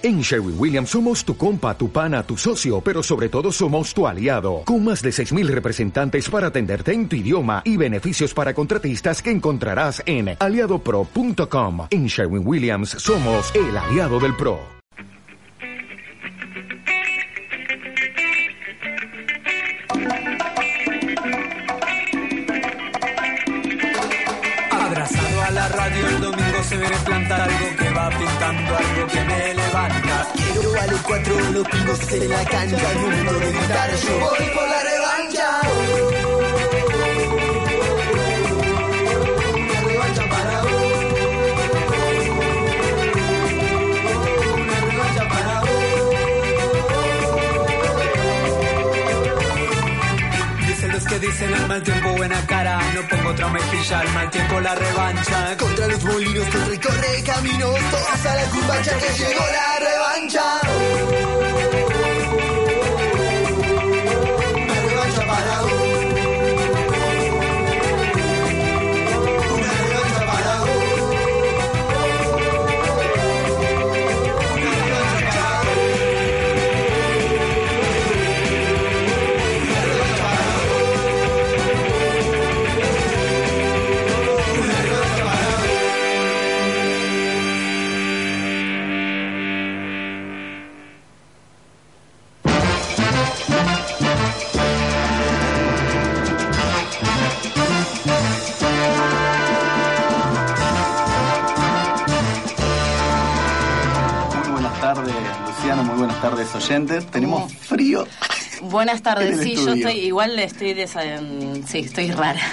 En Sherwin Williams somos tu compa, tu pana, tu socio, pero sobre todo somos tu aliado, con más de 6.000 representantes para atenderte en tu idioma y beneficios para contratistas que encontrarás en aliadopro.com. En Sherwin Williams somos el aliado del PRO. Abrazado a la radio el domingo se ve plantar algo que va pintando algo que me Quiero a los cuatro los pingos en la cancha, mundo de gritar, yo voy por la revancha. Dicen al mal tiempo buena cara. No pongo otra mejilla al mal tiempo la revancha. Contra los molinos que recorre caminos, todas a la cumbacha que llegó la revancha. Buenas tardes, oyentes. Tenemos frío. Buenas En tardes, sí, yo estoy igual estoy desa- en- sí, estoy rara.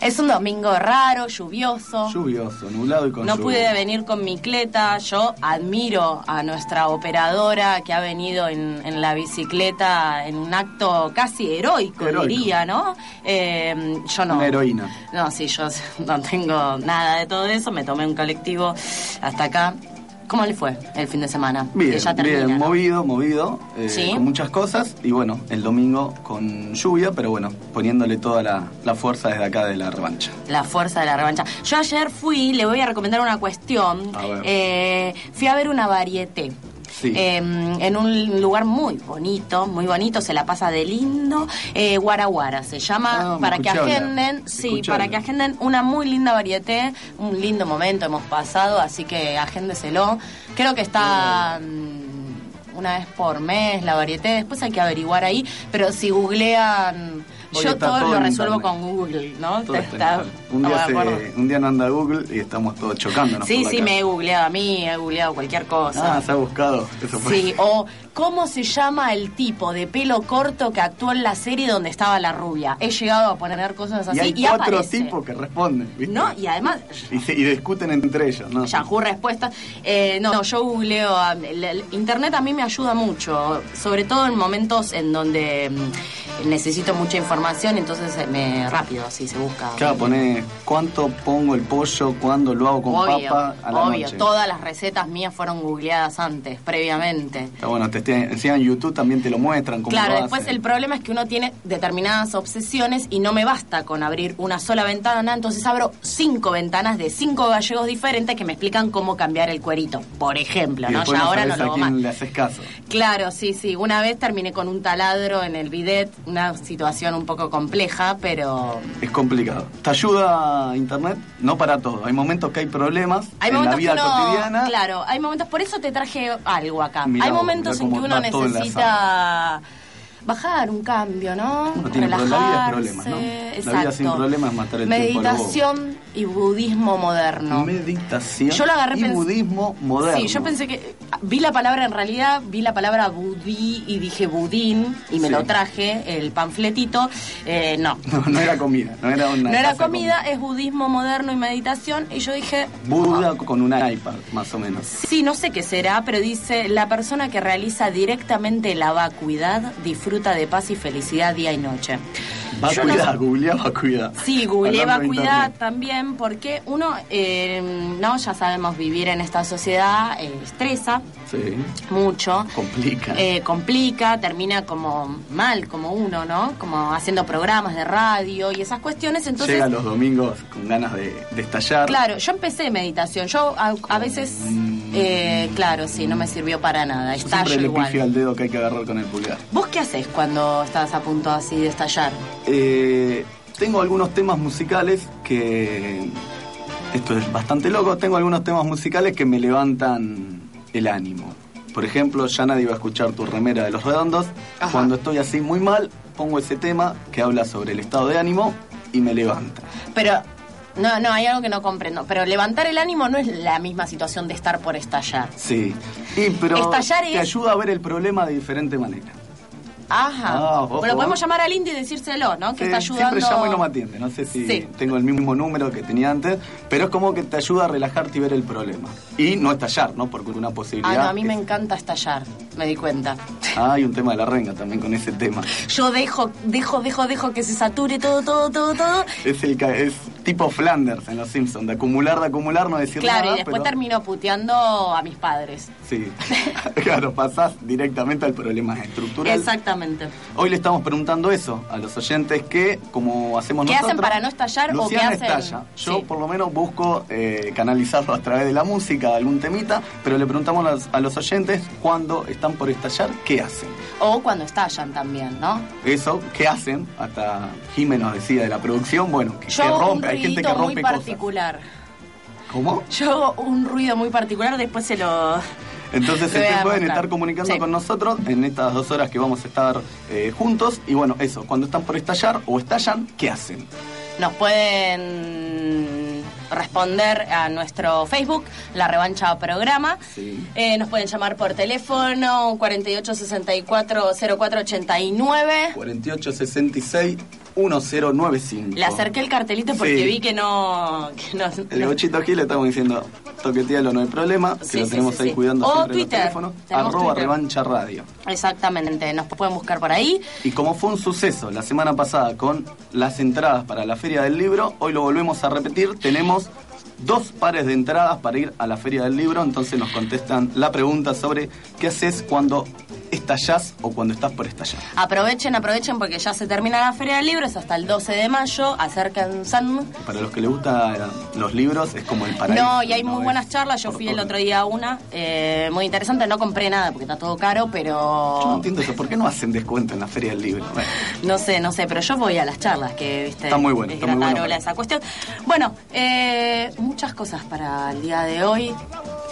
Es un domingo raro, lluvioso. Lluvioso, nublado y con No lluvia. pude venir con mi cleta. Yo admiro a nuestra operadora que ha venido en, en la bicicleta en un acto casi heroico, Heroico. diría, ¿no? Eh, yo no. Una heroína. No, sí, yo no tengo nada de todo eso. Me tomé un colectivo hasta acá. ¿Cómo le fue el fin de semana? Bien, Que ya termina, bien, ¿no? movido, movido, eh, Sí. con muchas cosas. Y bueno, el domingo con lluvia, pero bueno, poniéndole toda la, la fuerza desde acá de la revancha. La fuerza de la revancha. Yo ayer fui, le voy a recomendar una cuestión. A ver. Eh, fui a ver una varieté. Sí. Eh, en un lugar muy bonito, muy bonito, se la pasa de lindo. Eh, Guaraguara se llama, Ah, para que hablar. agenden, sí, Escuché para hablar. que agenden una muy linda varieté, un lindo momento hemos pasado, así que agéndeselo. Creo que está mm, una vez por mes la varieté, después hay que averiguar ahí, pero si googlean, Hoy yo todo, todo lo resuelvo con Google, ¿no? Está Está- un, día se- un día no anda Google y estamos todos chocándonos. Sí, sí, me he googleado a mí, he googleado cualquier cosa. Ah, se ha buscado. Eso fue. Sí, o cómo se llama el tipo de pelo corto que actuó en la serie donde estaba la rubia. He llegado a poner cosas así y hay y cuatro aparece. tipos que responden, ¿viste? No, y además Y, se- y discuten entre ellos, ¿no? Yahoo respuestas. Eh, no, yo googleo. a- el- el Internet a mí me ayuda mucho, sobre todo en momentos en donde mm, necesito mucha información, entonces eh, me rápido, así se busca. Claro, pone cuánto pongo el pollo, cuándo lo hago con obvio, papa a la obvio. noche. Todas las recetas mías fueron googleadas antes, previamente. Está bueno, te te- en YouTube también te lo muestran cómo Claro, lo después hacen. el problema es que uno tiene determinadas obsesiones y no me basta con abrir una sola ventana, entonces abro cinco ventanas de cinco gallegos diferentes que me explican cómo cambiar el cuerito, por ejemplo, Y ¿no? Ya ahora no lo a hago más. le haces caso. Claro, sí, sí. Una vez terminé con un taladro en el bidet, una situación un poco compleja, pero Es complicado. ¿Te ayuda Internet? No para todo. Hay momentos que hay problemas hay en la vida cotidiana. claro, hay momentos, por eso te traje algo acá. Mirá hay momentos mirá que uno necesita bajar un cambio, ¿no? Uno tiene la vida es Relajarse, problemas, ¿no? La Exacto. vida sin problemas es matar el. Meditación y budismo moderno. Meditación Yo lo agarré y budismo moderno. Sí, yo pensé que vi la palabra en realidad, vi la palabra budí y dije budín y me Sí. lo traje, el panfletito. Eh, no, No, no era comida, no era una no era comida, es budismo moderno y meditación. Y yo dije, Buda con una iPad, más o menos. sí, no sé qué será, pero dice, la persona que realiza directamente la vacuidad disfruta de paz y felicidad día y noche. Va Yo no googleá, va cuidar. Sí, googleé vacuidad también, porque uno, eh, no, ya sabemos, vivir en esta sociedad eh, estresa Sí, mucho. complica. Eh, complica, termina como mal, como uno, ¿no? Como haciendo programas de radio y esas cuestiones. Entonces, Llega los domingos con ganas de, de estallar. claro, yo empecé meditación. Yo a, a veces Mm, Eh, claro, sí, no me sirvió para nada. Yo Estallo siempre le igual. al dedo que hay que agarrar con el pulgar. ¿Vos qué haces cuando estás a punto así de estallar? Eh, tengo algunos temas musicales que. Esto es bastante loco. Tengo algunos temas musicales que me levantan el ánimo. Por ejemplo, ya nadie va a escuchar tu remera de los redondos. Ajá. Cuando estoy así muy mal, pongo ese tema que habla sobre el estado de ánimo y me levanta. Pero, no, no, hay algo que no comprendo. Pero levantar el ánimo no es la misma situación de estar por estallar. Sí. Y, pero Estallar te es- ayuda a ver el problema de diferente manera. Ajá. Ah, bueno, podemos llamar al indio y decírselo, ¿no? Que Sí, está ayudando. Siempre llamo y no me atiende. No sé si Sí. tengo el mismo número que tenía antes, pero es como que te ayuda a relajarte y ver el problema. Y no estallar, ¿no? Porque una posibilidad. Ah, no, a mí es- me encanta estallar, me di cuenta. Ah, hay un tema de la renga también con ese tema. Yo dejo, dejo, dejo, dejo que se sature todo, todo, todo, todo. Es el es tipo Flanders en Los Simpsons, de acumular, de acumular, no decir Claro, nada. y después pero- termino puteando a mis padres. Sí. claro, pasás directamente al problema estructural. Exactamente. Hoy le estamos preguntando eso a los oyentes que, como hacemos ¿Qué nosotros... hacen para no estallar o qué hacen? estalla. Yo Sí. por lo menos busco eh, canalizarlo a través de la música, de algún temita, pero le preguntamos a los, a los oyentes cuando están por estallar, ¿qué hacen? O cuando estallan también, ¿no? Eso, ¿qué hacen? Hasta Jiménez nos decía de la producción, bueno, que, Yo que un rompe, hay gente que muy rompe cosas. particular. ¿Cómo? Yo hago un ruido muy particular, después se lo... Entonces se pueden estar comunicando Sí. con nosotros en estas dos horas que vamos a estar eh, juntos. Y bueno, eso, cuando están por estallar o estallan, ¿qué hacen? Nos pueden responder a nuestro Facebook, La Revancha Programa. Sí. Eh, nos pueden llamar por teléfono 4864-0489. 4866 1095. Le acerqué el cartelito porque Sí. vi que no... Que no El bochito aquí le estamos diciendo, toquetealo, no hay problema, que Sí, lo tenemos sí, ahí cuidando O siempre en los Twitter, teléfonos. tenemos Arroba Twitter. revancha radio. Exactamente, nos pueden buscar por ahí. Y como fue un suceso la semana pasada con las entradas para la Feria del Libro, hoy lo volvemos a repetir. Tenemos tenemos dos pares de entradas para ir a la Feria del Libro. Entonces nos contestan la pregunta sobre qué haces cuando estallás o cuando estás por estallar. Aprovechen, aprovechen porque ya se termina la Feria del Libro, es hasta el 12 de mayo, acérquense. Para los que les gustan los libros, es como el paraíso. No, y hay muy buenas charlas. Yo por fui el otro día a una, eh, muy interesante. No compré nada porque está todo caro, Yo no pero entiendo eso. ¿Por qué no hacen descuento en la Feria del Libro? Bueno, no sé, no sé. Pero yo voy a las charlas que viste. Está muy bueno, es está muy bueno para- esa cuestión. Bueno, eh, muchas cosas para el día de hoy.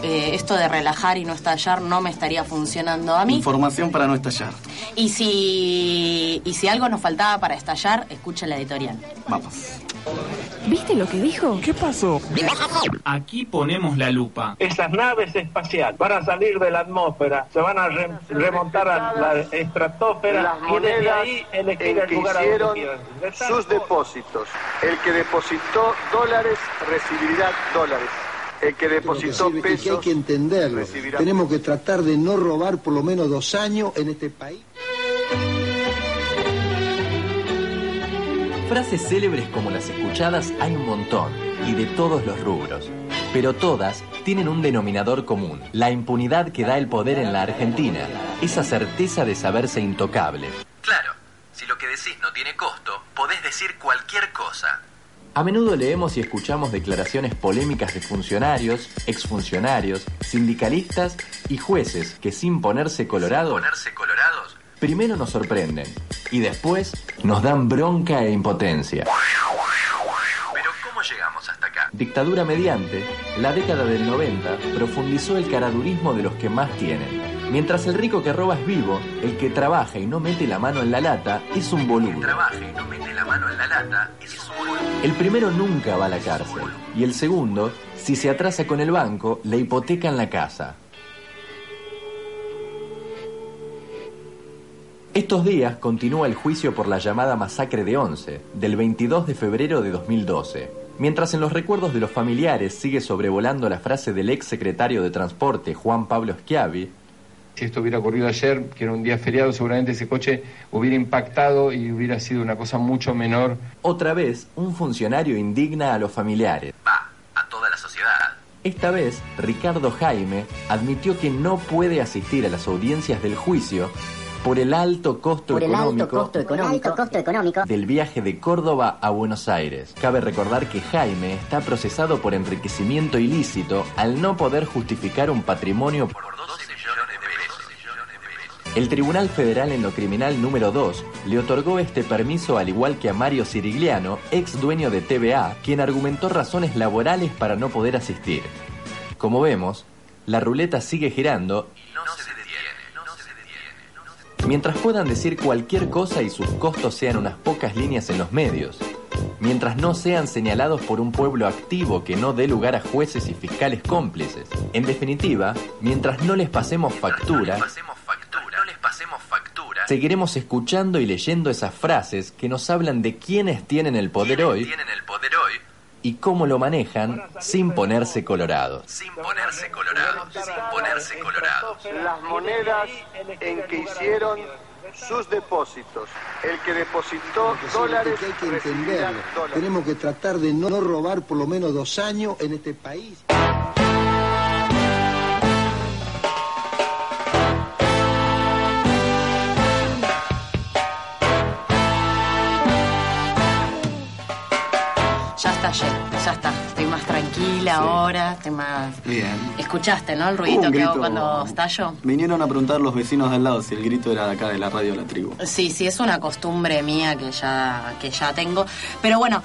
Eh, esto de relajar y no estallar no me estaría funcionando a mí. Información para no estallar. Y si, y si algo nos faltaba para estallar, escuchen la editorial. Vamos. ¿Viste lo que dijo? ¿Qué pasó? Aquí ponemos la lupa. Esas naves espaciales van a salir de la atmósfera, se van a re- remontar a la estratosfera las y desde ahí elegir en el que lugar a hicieron donde sus depósitos. El que depositó dólares recibirá dólares. El que depositó que- que hay pesos que entenderlo. Tenemos que tratar de no robar por lo menos dos años en este país. Frases célebres como las escuchadas hay un montón y de todos los rubros. Pero todas tienen un denominador común, la impunidad que da el poder en la Argentina, esa certeza de saberse intocable. Claro, si lo que decís no tiene costo, podés decir cualquier cosa. A menudo leemos y escuchamos declaraciones polémicas de funcionarios, exfuncionarios, sindicalistas y jueces que sin ponerse colorados, ponerse colorados, primero nos sorprenden y después nos dan bronca e impotencia. Pero ¿cómo llegamos hasta acá? Dictadura mediante, la década del 90 profundizó el caradurismo de los que más tienen. Mientras el rico que roba es vivo, el que trabaja y no mete la mano en la lata es un boludo. trabaja y no mete la mano en la lata es un boludo. El primero nunca va a la cárcel y el segundo, si se atrasa con el banco, le hipotecan la casa. Estos días continúa el juicio por la llamada masacre de Once, del 22 de febrero de 2012. Mientras en los recuerdos de los familiares sigue sobrevolando la frase del ex secretario de Transporte Juan Pablo Schiavi, Si esto hubiera ocurrido ayer, que era un día feriado, seguramente ese coche hubiera impactado y hubiera sido una cosa mucho menor. otra vez un funcionario indigna a los familiares. Va, a toda la sociedad. Esta vez, Ricardo Jaime admitió que no puede asistir a las audiencias del juicio por el alto costo Por el económico alto costo económico, alto costo económico del viaje de Córdoba a Buenos Aires. Cabe recordar que Jaime está procesado por enriquecimiento ilícito al no poder justificar un patrimonio por 12 millones de pesos. El Tribunal Federal en lo Criminal número 2 le otorgó este permiso al igual que a Mario Sirigliano, ex dueño de TVA, quien argumentó razones laborales para no poder asistir. Como vemos, la ruleta sigue girando y no se. Mientras puedan decir cualquier cosa y sus costos sean unas pocas líneas en los medios. Mientras no sean señalados por un pueblo activo que no dé lugar a jueces y fiscales cómplices. En definitiva, mientras no les pasemos factura, seguiremos escuchando y leyendo esas frases que nos hablan de quiénes tienen el poder hoy y cómo lo manejan sin ponerse colorados. Sin ponerse colorados, sin ponerse colorados. Las monedas en que hicieron sus depósitos. El que depositó Es dólares que hay que entenderlo. dólares. Tenemos que tratar de no robar por lo menos dos años en este país. Está lleno, ya está. Estoy más tranquila ahora, estoy más... Bien. Escuchaste, ¿no? El ruidito que hago cuando estallo. Vinieron a preguntar los vecinos de al lado si el grito era de acá de la radio La Tribu. Sí, sí, es una costumbre mía que ya, que ya tengo. Pero bueno,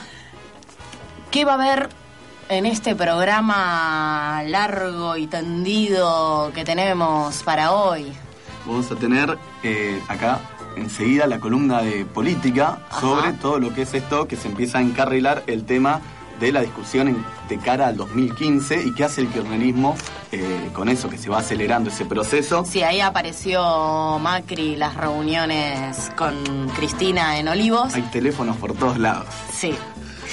¿qué va a haber en este programa largo y tendido que tenemos para hoy? Vamos a tener eh, acá enseguida la columna de política sobre todo lo que es esto que se empieza a encarrilar el tema de la discusión en- de cara al 2015 y qué hace el kirchnerismo eh, con eso, que se va acelerando ese proceso. Sí, ahí apareció Macri, las reuniones con Cristina en Olivos. Hay teléfonos por todos lados. Sí.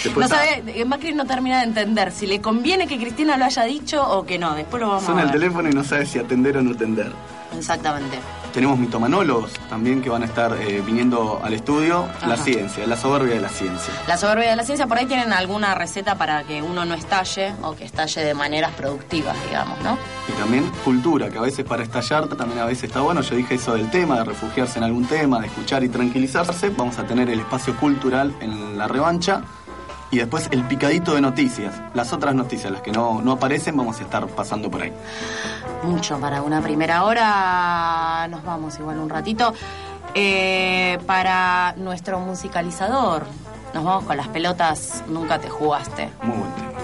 Después no sabe, eh, Macri no termina de entender si le conviene que Cristina lo haya dicho o que no. Después lo vamos Suena a el ver. teléfono y no sabe si atender o no atender. Exactamente. Tenemos mitomanólogos también que van a estar eh, viniendo al estudio. La ciencia, la soberbia de la ciencia. La soberbia de la ciencia, por ahí tienen alguna receta para que uno no estalle o que estalle de maneras productivas, digamos, ¿no? Y también cultura, que a veces para estallar también a veces está bueno. Yo dije eso del tema, de refugiarse en algún tema, de escuchar y tranquilizarse. Vamos a tener el espacio cultural en la revancha. Y después el picadito de noticias. Las otras noticias, las que no, no aparecen, vamos a estar pasando por ahí. Mucho para una primera hora. Nos vamos igual un ratito. Eh, para nuestro musicalizador, nos vamos con las pelotas Nunca te jugaste. Muy buen tema.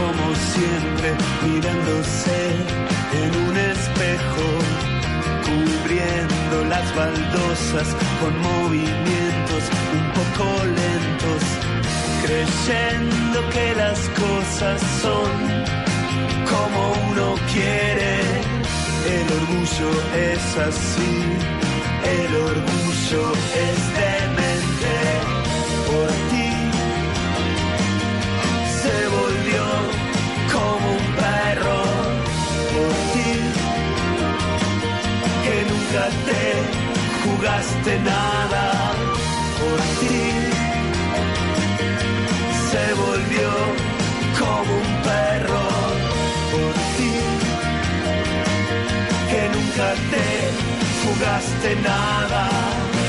Como siempre, mirándose en un espejo, cubriendo las baldosas con movimientos un poco lentos, creyendo que las cosas son como uno quiere. El orgullo es así, el orgullo es demente por nunca te jugaste nada por ti, se volvió como un perro por ti, que nunca te jugaste nada.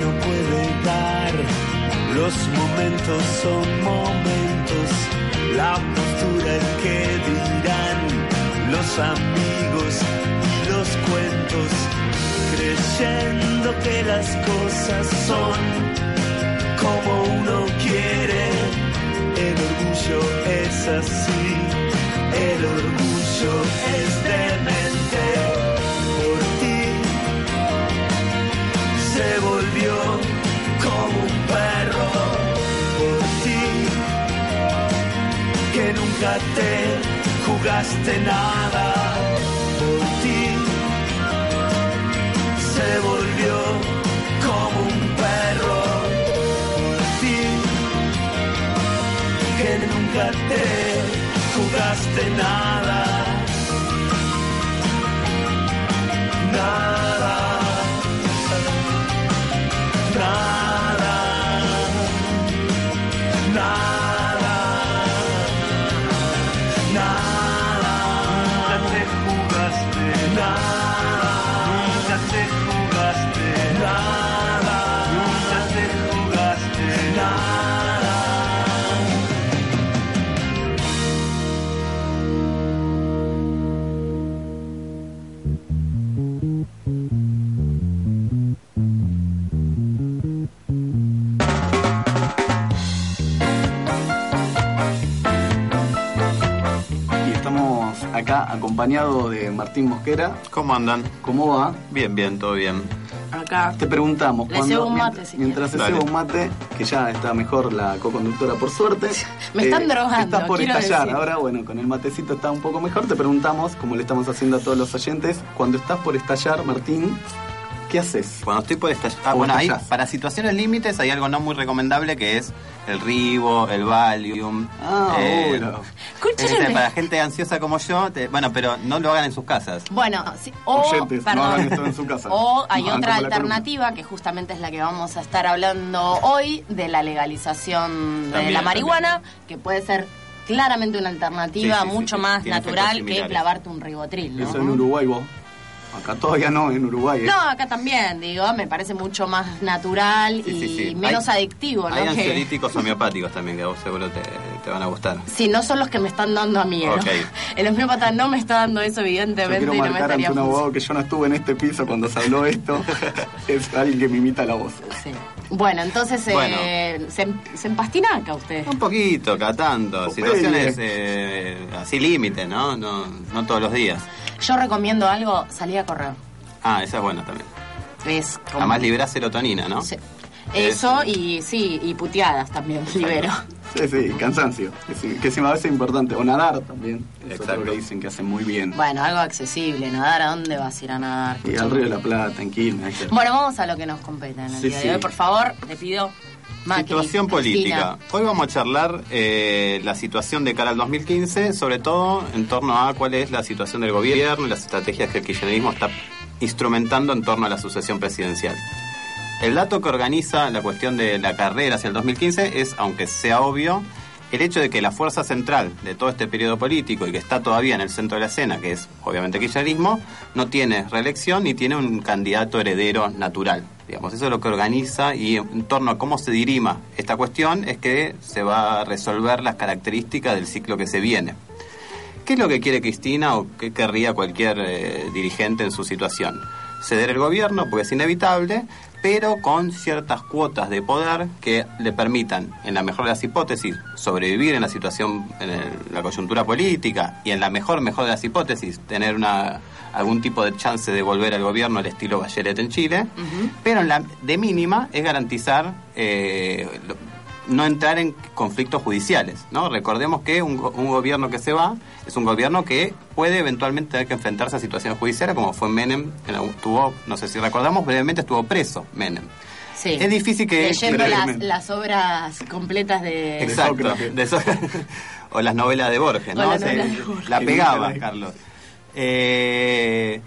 No puede dar, los momentos son momentos, la postura es que dirán los amigos y los cuentos, creyendo que las cosas son como uno quiere, el orgullo es así, el orgullo es demente Fíjate, jugaste nada por ti. Se volvió como un perro por ti. Que nunca te jugaste nada. Nada. Acá acompañados de Martín Mosquera. ¿Cómo andan? ¿Cómo va? Bien, bien, todo bien. Acá. Te preguntamos, Le cuando, un mate, mientras, si mientras se un mate, que ya está mejor la co-conductora por suerte. Me están drogando, Estás por estallar. decir. Ahora, bueno, con el matecito está un poco mejor. Te preguntamos, como le estamos haciendo a todos los oyentes, cuando estás por estallar, Martín, ¿qué haces? Cuando estoy por estallar. Ah, bueno, ahí, para situaciones límites hay algo no muy recomendable que es el ribo, el Valium. Ah, eh, bueno. Escúchame. este, para gente ansiosa como yo, te- bueno, pero no lo hagan en sus casas. Bueno, sí, o, Oyentes, no hagan esto en su casa. O hay No otra alternativa que justamente es la que vamos a estar hablando hoy de la legalización de la marihuana, que puede ser claramente una alternativa Sí, sí, sí, mucho sí, más tiene natural que clavarte un ribotril, ¿no? Eso en Uruguay vos. Acá todavía no, en Uruguay. ¿eh? No, acá también, digo, me parece mucho más natural Sí, y sí, sí. menos Hay- adictivo, ¿no? Hay ansiolíticos homeopáticos también que a vos seguro te, te van a gustar. Sí, no son los que me están dando a mí. ¿no? Ok. El homeópata no me está dando eso, Yo evidentemente, quiero y no me marcar ante un abogado que yo no estuve en este piso cuando se habló esto. es alguien que me imita la voz. Sí. Bueno, entonces eh, se, se empastina acá usted. Un poquito, cada tanto. Popeye. Situaciones eh, así límite, ¿no? ¿no? No todos los días. Yo recomiendo algo, salir a correr. Ah, esa es buena también. Es como- Además libera serotonina, ¿no? Sí. Eso y sí, y puteadas también libero. Sí, sí, cansancio. Que, sí, a veces es importante. O nadar también. Exacto. que dicen que hace muy bien. Bueno, algo accesible, nadar, ¿a dónde vas a ir a nadar? Y al Río de la Plata, en Quilmes. Bueno, vamos a lo que nos compete en el Sí, día sí. de hoy. Por favor, le pido Macri, situación Cristina. política. Hoy vamos a charlar eh, la situación de cara al 2015, sobre todo en torno a cuál es la situación del gobierno y las estrategias que el kirchnerismo está instrumentando en torno a la sucesión presidencial. El dato que organiza la cuestión de la carrera hacia el 2015 es, aunque sea obvio, el hecho de que la fuerza central de todo este periodo político y que está todavía en el centro de la escena, que es obviamente kirchnerismo, no tiene reelección ni tiene un candidato heredero natural. Digamos, eso es lo que organiza y en torno a cómo se dirima esta cuestión es que se va a resolver las características del ciclo que se viene. ¿Qué es lo que quiere Cristina o qué querría cualquier eh, dirigente en su situación? Ceder el gobierno, porque es inevitable, pero con ciertas cuotas de poder que le permitan, en la mejor de las hipótesis, sobrevivir en la situación, en el- la coyuntura política y en la mejor, mejor de las hipótesis, tener una, algún tipo de chance de volver al gobierno al estilo Bachelet en Chile, pero en la de mínima es garantizar eh, no entrar en conflictos judiciales, ¿no? Recordemos que un, un gobierno que se va es un gobierno que puede eventualmente tener que enfrentarse a situaciones judiciales, como fue Menem, en algún- tuvo, no sé si recordamos, brevemente estuvo preso Menem. Sí. Es difícil que... Leyendo las, obras completas de... Exacto. de o las novelas de Borges, O ¿no? novelas de Borges. la pegaba, la- Carlos. Eh,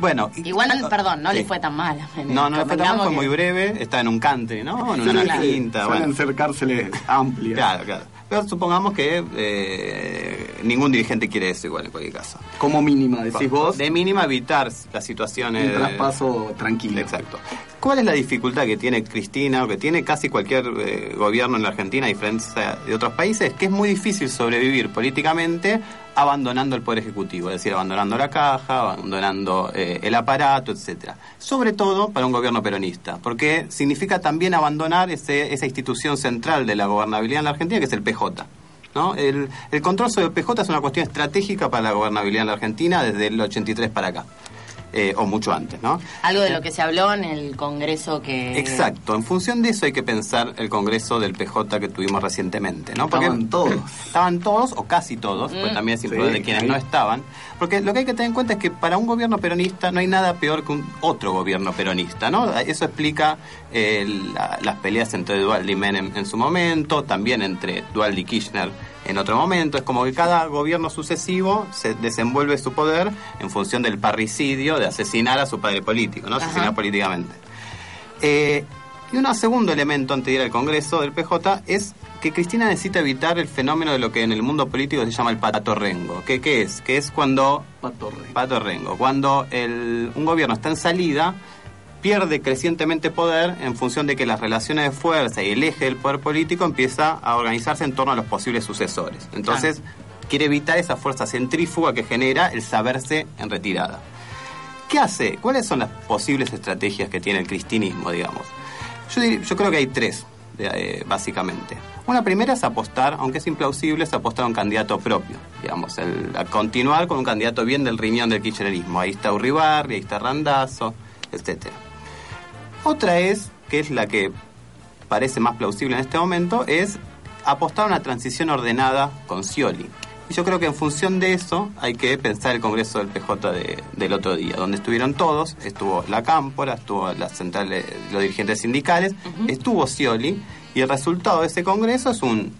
bueno... y- Igual, perdón, no le fue tan mal. No, no le fue tan mal, fue que- muy breve, está en un country, ¿no? En una quinta, Suelen bueno. ser cárceles amplias. Claro, claro. Pero supongamos que eh, ningún dirigente quiere eso igual en cualquier caso. Como mínima, decís vos. De mínima evitar las situaciones... Un de- traspaso tranquilo. Exacto. ¿Cuál es la dificultad que tiene Cristina o que tiene casi cualquier eh, gobierno en la Argentina, a diferencia de otros países? Que es muy difícil sobrevivir políticamente abandonando el Poder Ejecutivo, es decir, abandonando la caja, abandonando eh, el aparato, etcétera. Sobre todo para un gobierno peronista, porque significa también abandonar ese- esa institución central de la gobernabilidad en la Argentina, que es el PJ. ¿no? El, el control sobre el PJ es una cuestión estratégica para la gobernabilidad en la Argentina desde el 83 para acá. Eh, o mucho antes, ¿no? Algo de lo que se habló en el congreso que... Exacto, en función de eso hay que pensar el congreso del PJ que tuvimos recientemente, ¿no? Estaban todos. Estaban todos o casi todos, porque Mm. también es Sí, importante quienes ahí. no estaban, porque lo que hay que tener en cuenta es que para un gobierno peronista no hay nada peor que un otro gobierno peronista, ¿no? Eso explica eh, la- las peleas entre Dualde y Menem en su momento, también entre Dualde y Kirchner en otro momento. Es como que cada gobierno sucesivo se desenvuelve su poder en función del parricidio de asesinar a su padre político, ¿no? Asesinar políticamente. Eh, y un segundo elemento antes de ir al Congreso del PJ es que Cristina necesita evitar el fenómeno de lo que en el mundo político se llama el patorrengo. ¿Qué, qué es? Que es cuando... Patorrengo. Patorrengo. Cuando el, un gobierno está en salida, pierde crecientemente poder en función de que las relaciones de fuerza y el eje del poder político empieza a organizarse en torno a los posibles sucesores. Entonces, quiere evitar esa fuerza centrífuga que genera el saberse en retirada. ¿Qué hace? ¿Cuáles son las posibles estrategias que tiene el cristinismo, digamos? Yo, dir- yo creo que hay tres, eh, básicamente. Una primera es apostar, aunque es implausible, es apostar a un candidato propio, digamos, el, a continuar con un candidato bien del riñón del kirchnerismo. Ahí está Uribarri, ahí está Randazo, etcétera. Otra es, que es la que parece más plausible en este momento, es apostar a una transición ordenada con Scioli. Y yo creo que en función de eso hay que pensar el Congreso del PJ de- del otro día, donde estuvieron todos, estuvo la Cámpora, estuvo la central, los dirigentes sindicales, estuvo Scioli, y el resultado de ese Congreso es un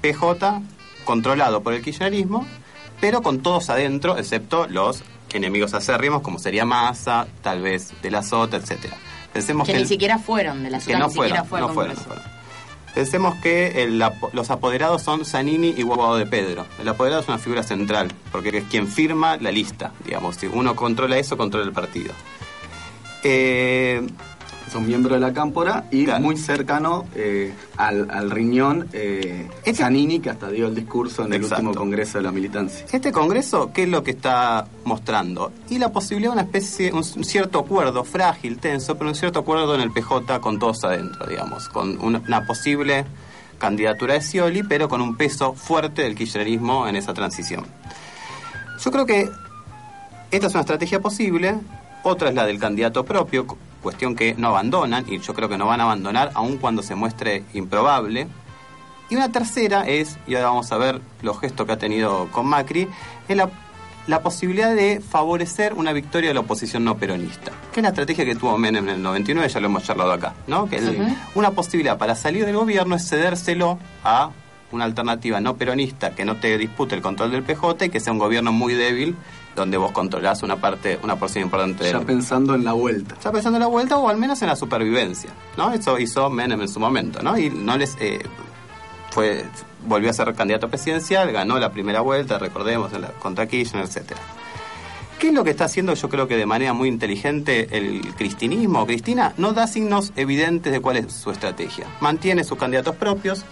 PJ controlado por el kirchnerismo, pero con todos adentro, excepto los enemigos acérrimos, como sería Massa, tal vez De la Sota, etcétera. Pensemos Que que, ni el- siquiera fueron de la que ciudad, no ni siquiera fueron, fue no fueron, Congreso. no fueron. Pensemos que el los apoderados son Zanini y Guado de Pedro. El apoderado es una figura central, porque es quien firma la lista, digamos. Si uno controla eso, controla el partido. Eh, Son miembro de la Cámpora y muy cercano eh, al, al riñón eh, Zanini, que hasta dio el discurso en el último congreso de la militancia. Este Congreso, ¿qué es lo que está mostrando? Y la posibilidad de una especie, un cierto acuerdo, frágil, tenso, pero un cierto acuerdo en el PJ con todos adentro, digamos, con una, una posible candidatura de Scioli, pero con un peso fuerte del kirchnerismo en esa transición. Yo creo que esta es una estrategia posible, otra es la del candidato propio, cuestión que no abandonan, y yo creo que no van a abandonar aun cuando se muestre improbable. Y una tercera es, y ahora vamos a ver los gestos que ha tenido con Macri, es la, la posibilidad de favorecer una victoria de la oposición no peronista, que es la estrategia que tuvo Menem en el 99, ya lo hemos charlado acá, ¿no? Que Ujú. una posibilidad para salir del gobierno es cedérselo a una alternativa no peronista que no te dispute el control del PJ y que sea un gobierno muy débil donde vos controlás una parte, una porción importante Ya del, pensando en la vuelta. está pensando en la vuelta o al menos en la supervivencia, ¿no? Eso hizo Menem en su momento, ¿no? Y no les eh, fue volvió a ser candidato presidencial, ganó la primera vuelta, recordemos, en la, contra Kirchner, etcétera. ¿Qué es lo que está haciendo yo creo que de manera muy inteligente el cristinismo? Cristina no da signos evidentes de cuál es su estrategia. Mantiene sus candidatos propios,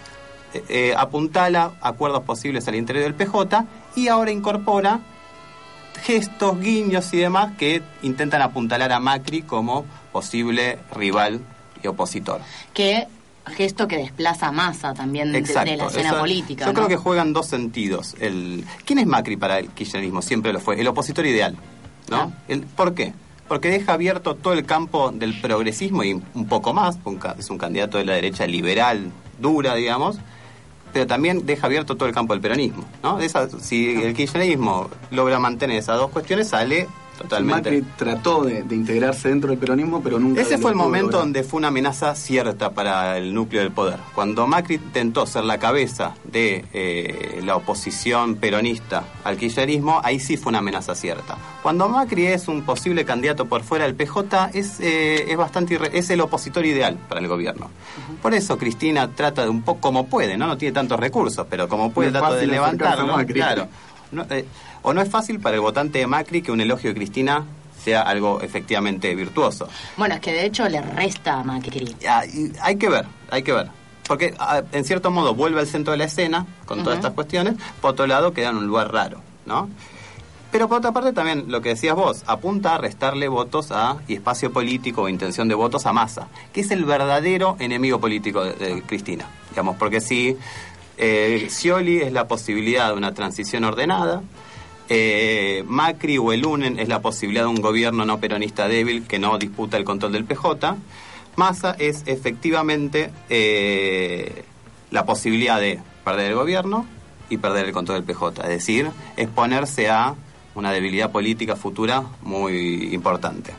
eh, eh, apuntala acuerdos posibles al interior del PJ y ahora incorpora gestos, guiños y demás que intentan apuntalar a Macri como posible rival y opositor. Que gesto que desplaza masa también de, Exacto. de la escena eso- política. Yo ¿no? creo que juegan dos sentidos. El, ¿Quién es Macri para el kirchnerismo? Siempre lo fue. El opositor ideal. ¿no? El, ¿Por qué? Porque deja abierto todo el campo del progresismo y un poco más. Es un candidato de la derecha liberal, dura, digamos. Pero también deja abierto todo el campo del peronismo. ¿no? Esa- si el kirchnerismo logra mantener esas dos cuestiones, sale totalmente. Macri trató de, de integrarse dentro del peronismo, pero nunca. Ese fue el momento lograr. donde fue una amenaza cierta para el núcleo del poder. Cuando Macri intentó ser la cabeza de eh, la oposición peronista al kirchnerismo, ahí sí fue una amenaza cierta. Cuando Macri es un posible candidato por fuera del PJ, es, eh, es bastante irre- es el opositor ideal para el gobierno. Por eso Cristina trata de un poco como puede, ¿no? No tiene tantos recursos, pero como puede trata de levantarlo. Claro. No, eh, o no es fácil para el votante de Macri que un elogio de Cristina sea algo efectivamente virtuoso. Bueno, es que de hecho le resta a Macri. Ah, hay que ver, hay que ver. Porque ah, en cierto modo vuelve al centro de la escena con todas estas cuestiones, por otro lado queda en un lugar raro, ¿no? Pero por otra parte también lo que decías vos, apunta a restarle votos a y espacio político o intención de votos a Massa, que es el verdadero enemigo político de, de Cristina, digamos, porque si eh, Scioli es la posibilidad de una transición ordenada, eh, Macri o el UNEN es la posibilidad de un gobierno no peronista débil que no disputa el control del PJ. Massa es efectivamente eh, la posibilidad de perder el gobierno y perder el control del PJ, es decir, exponerse a una debilidad política futura muy importante.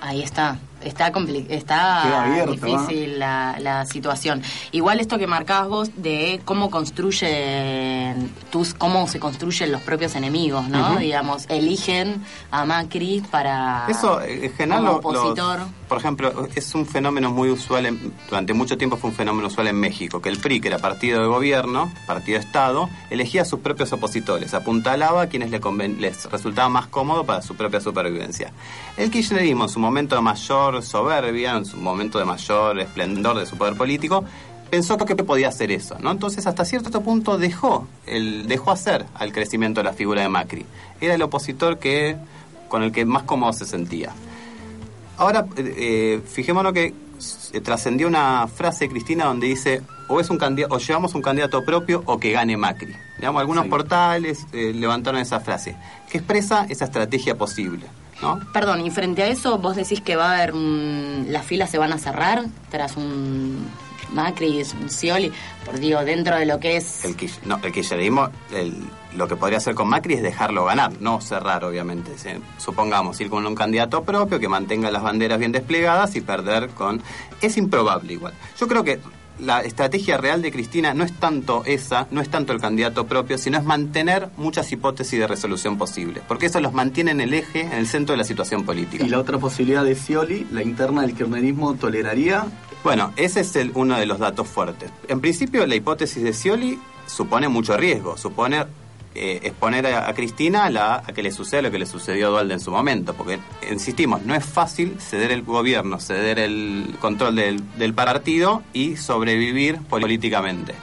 Ahí está. Está está abierto, difícil la, la situación. Igual esto que marcabas vos de cómo construyen tus, cómo se construyen los propios enemigos, ¿no? Digamos, eligen a Macri para Eso, en general, como lo- los- opositor. por ejemplo, es un fenómeno muy usual, en- durante mucho tiempo fue un fenómeno usual en México, que el PRI, que era partido de gobierno, partido de Estado, elegía a sus propios opositores, apuntalaba a quienes le les resultaba más cómodo para su propia supervivencia. El kirchnerismo, en su momento de mayor soberbia, en su momento de mayor esplendor de su poder político, pensó que podía hacer eso, ¿no? Entonces, hasta cierto punto dejó, el, dejó hacer al crecimiento de la figura de Macri. Era el opositor que con el que más cómodo se sentía. Ahora, eh, eh, fijémonos que eh, trascendió una frase de Cristina donde dice o es un candidato o llevamos un candidato propio o que gane Macri. Digamos, algunos portales eh, levantaron esa frase que expresa esa estrategia posible, ¿no? Perdón, y frente a eso, vos decís que va a haber un- las filas se van a cerrar tras un Macri, un Scioli, por digo, dentro de lo que es El, no, el kirchnerismo, el- lo que podría hacer con Macri es dejarlo ganar, no cerrar, obviamente. Supongamos ir con un candidato propio que mantenga las banderas bien desplegadas y perder con... Es improbable igual. Yo creo que la estrategia real de Cristina no es tanto esa, no es tanto el candidato propio, sino es mantener muchas hipótesis de resolución posibles, porque eso los mantiene en el eje, en el centro de la situación política. Y la otra posibilidad de Scioli, la interna del kirchnerismo toleraría Bueno, ese es el- uno de los datos fuertes. En principio, la hipótesis de Scioli supone mucho riesgo, supone eh, exponer a, a Cristina a, la- a que le suceda lo que le sucedió a Dualde en su momento, porque, insistimos, no es fácil ceder el gobierno, ceder el control del, del partido y sobrevivir políticamente.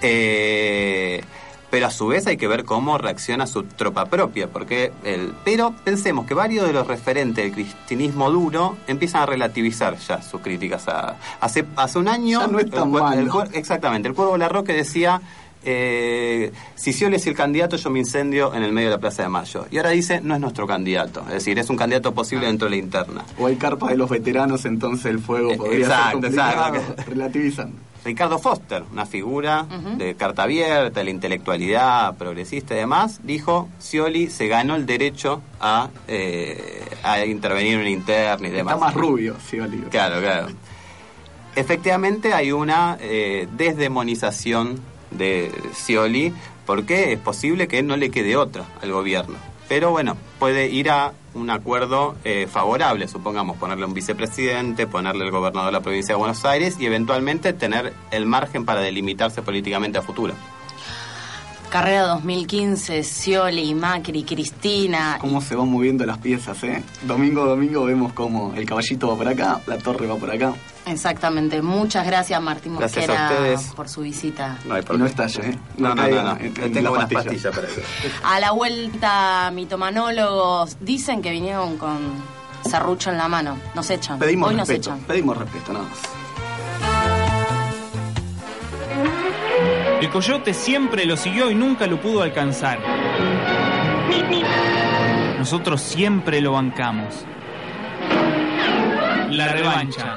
Eh, pero a su vez hay que ver cómo reacciona su tropa propia, porque el, pero pensemos que varios de los referentes del cristianismo duro empiezan a relativizar ya sus críticas a hace hace un año no el el exactamente el cuervo Larroque decía eh, si Scioli es el candidato yo me incendio en el medio de la Plaza de Mayo y ahora dice no es nuestro candidato es decir es un candidato posible dentro de la interna o hay carpa de los veteranos, entonces el fuego podría exacto, ser complicado. exacto. Relativizan. Ricardo Foster, una figura de carta abierta, de la intelectualidad progresista y demás, dijo, Scioli se ganó el derecho a, eh, a intervenir en una interna y demás. Está más rubio, Scioli. Claro, claro. Efectivamente hay una eh, desdemonización de Scioli porque es posible que no le quede otra al gobierno. Pero bueno, puede ir a un acuerdo eh, favorable, supongamos, ponerle un vicepresidente, ponerle el gobernador de la provincia de Buenos Aires y eventualmente tener el margen para delimitarse políticamente a futuro. carrera 2015, Scioli, Macri, Cristina. Cómo se van moviendo las piezas, ¿eh? Domingo a domingo vemos cómo el caballito va por acá, la torre va por acá. Exactamente. Muchas gracias, Martín Gracias a Mosquera, ustedes. por su visita. No hay Y no estalle, ¿eh? No, no, no, no. en- Le en tengo unas pastilla. pastillas para eso. A la vuelta, mitomanólogos dicen que vinieron con serrucho en la mano. Nos echan. Pedimos Hoy nos respeto, echan. pedimos respeto, nada más. El coyote siempre lo siguió y nunca lo pudo alcanzar. Nosotros siempre lo bancamos. La revancha.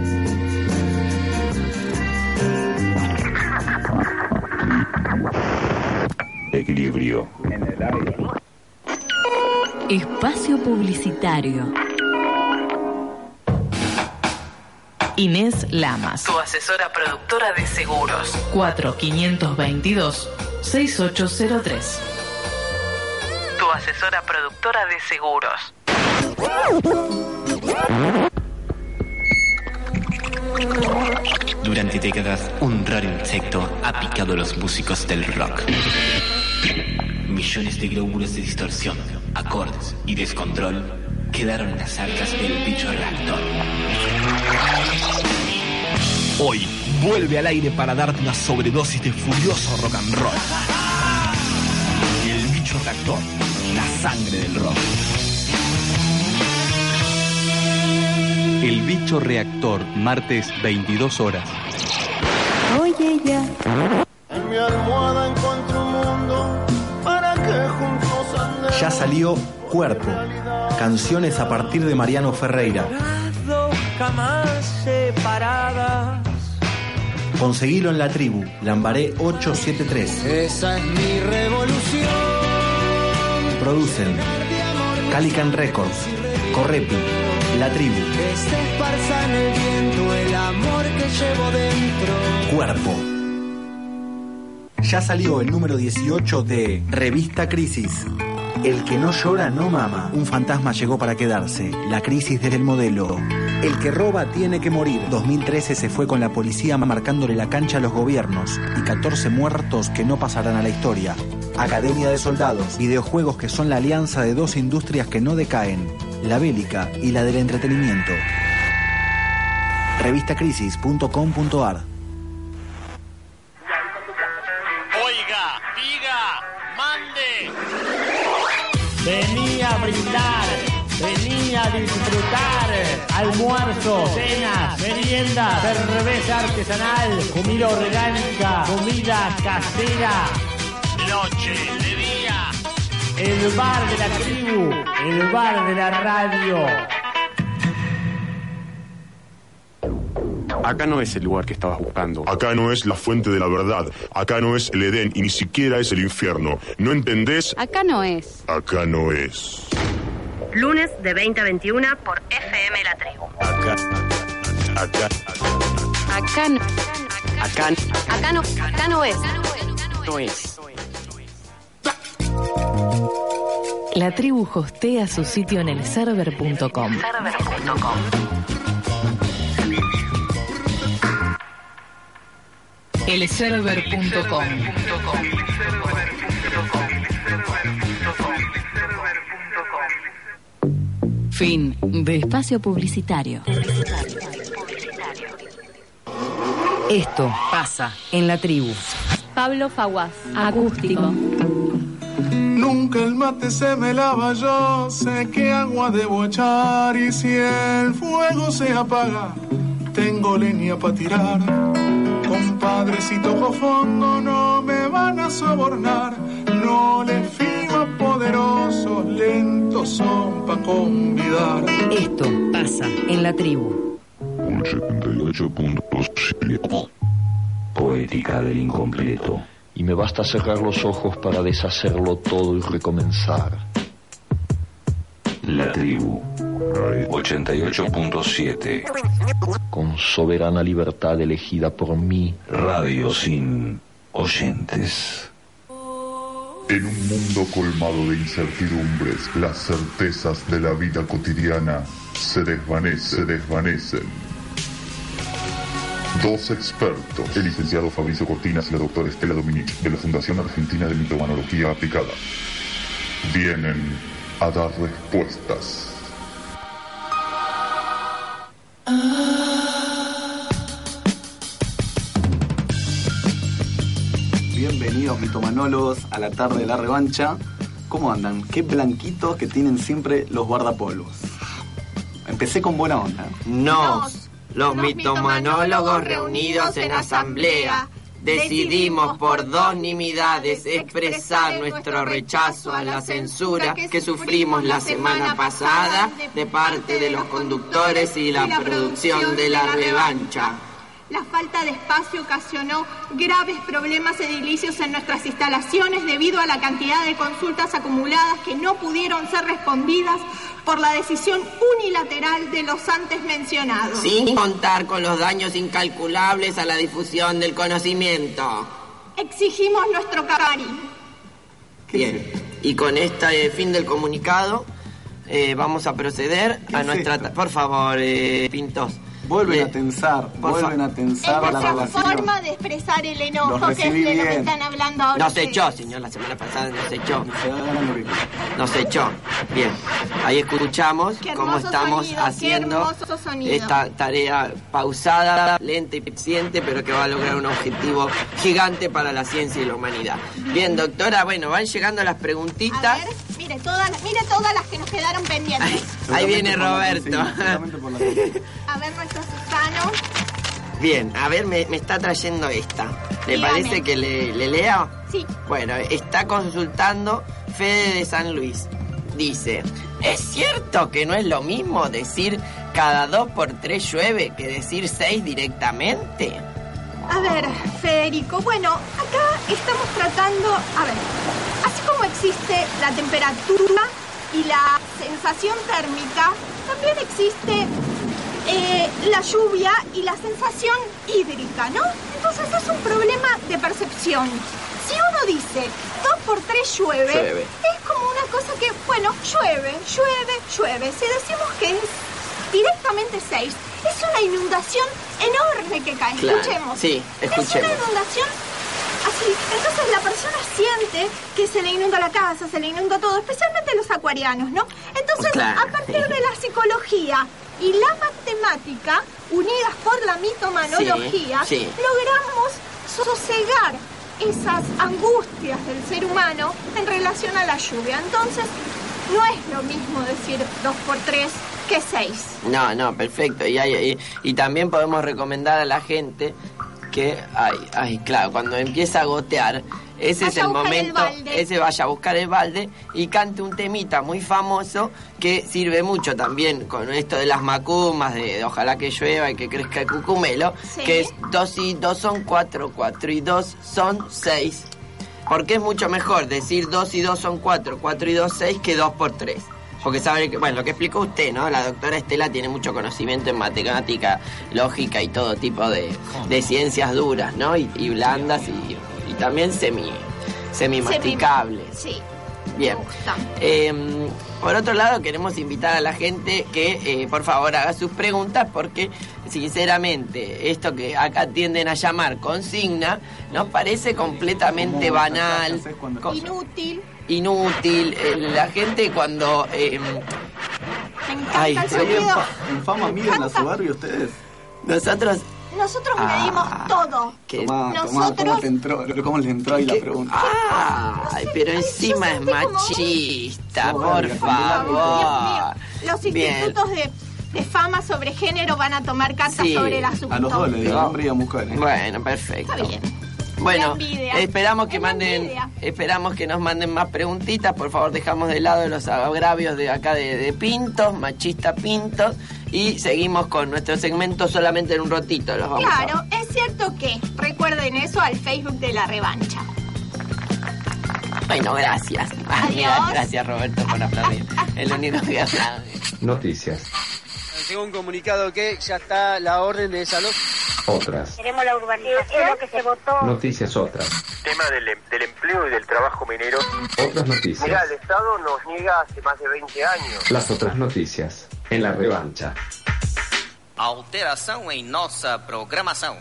Equilibrio. Espacio Publicitario. Inés Lamas. Tu asesora productora de seguros. 4522-6803. Tu asesora productora de seguros. Durante décadas, un raro insecto ha picado a los músicos del rock. Millones de glóbulos de distorsión, acordes y descontrol quedaron en las arcas del bicho reactor. Hoy vuelve al aire para darte una sobredosis de furioso rock and roll. El bicho reactor, la sangre del rock. El bicho reactor, martes 22 horas. Oye ya. En mi almohada encuentro un mundo para que juntos andemos. Ya salió Cuerpo. Canciones a partir de Mariano Ferreira. Dos jamás separadas. Conseguilo en la tribu, Lambaré 873. Esa es mi revolución. Producen Calican Records, Correpi, La Tribu, Que se esparza en el viento el amor que llevo dentro. Cuerpo. Ya salió el número 18 de Revista Crisis. El que no llora no mama. Un fantasma llegó para quedarse. La crisis desde el modelo. El que roba tiene que morir. 2013 se fue con la policía marcándole la cancha a los gobiernos y 14 muertos que no pasarán a la historia. Academia de Soldados. Videojuegos que son la alianza de dos industrias que no decaen. La bélica y la del entretenimiento. Revistacrisis.com.ar Oiga, diga, mande. Venía a brindar, venía a disfrutar. Almuerzo, cenas, meriendas, cerveza artesanal, comida orgánica, comida casera. Noche, de día. El bar de la tribu, el bar de la radio. Acá no es el lugar que estabas buscando. Acá no es la fuente de la verdad. Acá no es el Edén y ni siquiera es el infierno. ¿No entendés? Acá no es. Acá no es. Lunes de 20 a 21 por FM La Tribu. Acá. Acá. Acá no. Acá Acá no, acá no es. no es. La tribu hostea su sitio en el server.com. El server.com. Fin de espacio publicitario. Esto pasa en la tribu. Pablo Faguas, acústico. Nunca el mate se me lava, yo sé qué agua debo echar y si el fuego se apaga, tengo leña para tirar. Compadre, si toco fondo no me van a sobornar, no le fío a poderosos, lentos son pa' convidar. Esto pasa en la tribu. Un 78.7. Poética del incompleto. Y me basta cerrar los ojos para deshacerlo todo y recomenzar. La tribu. 88.7. Con soberana libertad elegida por mí. Radio sin oyentes. En un mundo colmado de incertidumbres, las certezas de la vida cotidiana se desvanecen, se desvanecen. Dos expertos, el licenciado Fabricio Cortinas y la doctora Estela Dominic, de la Fundación Argentina de Mitomanología Aplicada, vienen a dar respuestas. Bienvenidos mitomanólogos a la tarde de la revancha. ¿Cómo andan? Qué blanquitos que tienen siempre los guardapolvos. Empecé con buena onda. Nos, los mitomanólogos reunidos en asamblea, decidimos por dos nimidades expresar nuestro rechazo a la censura que sufrimos la semana pasada de parte de los conductores y la producción de la revancha. La falta de espacio ocasionó graves problemas edilicios en nuestras instalaciones debido a la cantidad de consultas acumuladas que no pudieron ser respondidas por la decisión unilateral de los antes mencionados. Sin contar con los daños incalculables a la difusión del conocimiento. Exigimos nuestro cariño. Bien, y con este fin del comunicado eh, vamos a proceder a es nuestra... Por favor, eh, Pintos. Vuelven a tensar, por vuelven a tensar Es la relación. forma de expresar el enojo que es de lo que están hablando ahora. Nos echó, señor, la semana pasada nos echó. Nos echó. Bien, ahí escuchamos cómo estamos sonido, haciendo esta tarea pausada, lenta y paciente, pero que va a lograr un objetivo gigante para la ciencia y la humanidad. Bien, doctora, bueno, van llegando las preguntitas. A ver, mire todas, las- mire todas las que nos quedaron pendientes. Ahí viene Roberto. A ver Susano. Bien, a ver, me, me está trayendo esta. ¿Le Dígame. parece que le, le lea? Sí. Bueno, está consultando Fede de San Luis. Dice, ¿es cierto que no es lo mismo decir cada dos por tres llueve que decir seis directamente? A ver, Federico, bueno, acá estamos tratando, a ver, así como existe la temperatura y la sensación térmica, también existe eh, la lluvia y la sensación hídrica, ¿no? Entonces es un problema de percepción. Si uno dice 2 por 3 llueve, Llueve. es como una cosa que, bueno, llueve, llueve, llueve. Si decimos que es directamente 6, es una inundación enorme que cae. Claro, Escuchemos. sí, Es escuchemos. una inundación así. Entonces la persona siente que se le inunda la casa, se le inunda todo, especialmente los acuarianos, ¿no? Entonces, Claro, a partir de la psicología y la matemática, unidas por la mitomanología, Sí, sí. logramos sosegar esas angustias del ser humano en relación a la lluvia. Entonces, no es lo mismo decir 2 por 3 que 6. No, no, perfecto. Y, hay- y, y también podemos recomendar a la gente que, ay, ay, claro, cuando empieza a gotear, ese es Vaya el momento, ese vaya a buscar el balde y cante un temita muy famoso que sirve mucho también con esto de las macumas, de, de ojalá que llueva y que crezca el cucumelo, Sí. que es dos y dos son cuatro, cuatro y dos son seis. Porque es mucho mejor decir 2 y 2 son 4, 4 y 2 6 que 2 por 3. Porque sabe que, bueno, lo que explicó usted, ¿no? La doctora Estela tiene mucho conocimiento en matemática, lógica y todo tipo de, de ciencias duras, ¿no? Y, y blandas y también semi, semi masticables. Sí. Bien. Eh, por otro lado, queremos invitar a la gente que, eh, por favor, haga sus preguntas porque, sinceramente, esto que acá tienden a llamar consigna nos parece completamente banal, Inútil. inútil. Eh, la gente cuando... eh, Me encanta Ay, el se sonido. ¿En fama miden a su barrio ustedes? nosotros... Nosotros Ah, medimos todo. que- Tomá, tomá, Nosotros- ¿cómo te entró? ¿Cómo le entró ahí la pregunta? Ay, pero encima es machista, por favor. Los Bien. institutos de, de fama sobre género van a tomar cartas Sí, sobre el asunto. A los dos le digo, a hombre y a mujeres. Bueno, perfecto. Está bien. Bueno, esperamos que Es manden, esperamos que nos manden más preguntitas. Por favor, dejamos de lado los agravios de acá de, de Pintos, machista Pintos, y seguimos con nuestro segmento solamente en un ratito. Los vamos a- Claro, es cierto que recuerden eso al Facebook de la revancha. Bueno, gracias. Adiós. gracias Roberto por aplaudir. El único que aplaude. Noticias. Llegó un comunicado que ya está la orden de desalojo. Otras. Queremos la urbanización, lo que se votó. Noticias otras. Tema del, em- del empleo y del trabajo minero. Otras noticias. Mira, el Estado nos niega hace más de 20 años. Las otras noticias. En la revancha. Alteração em nossa programação.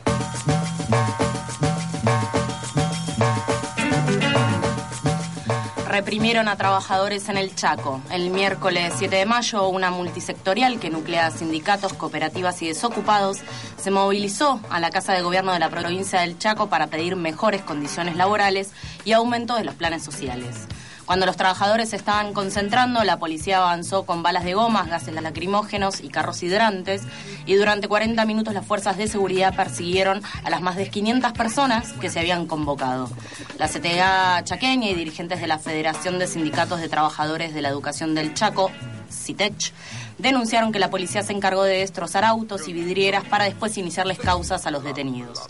Reprimieron a trabajadores en el Chaco. El miércoles 7 de mayo, una multisectorial que nuclea sindicatos, cooperativas y desocupados se movilizó a la Casa de Gobierno de la provincia del Chaco para pedir mejores condiciones laborales y aumento de los planes sociales. Cuando los trabajadores se estaban concentrando, la policía avanzó con balas de gomas, gases lacrimógenos y carros hidrantes y durante 40 minutos las fuerzas de seguridad persiguieron a las más de 500 personas que se habían convocado. La CTA chaqueña y dirigentes de la Federación de Sindicatos de Trabajadores de la Educación del Chaco, CITECH, denunciaron que la policía se encargó de destrozar autos y vidrieras para después iniciarles causas a los detenidos.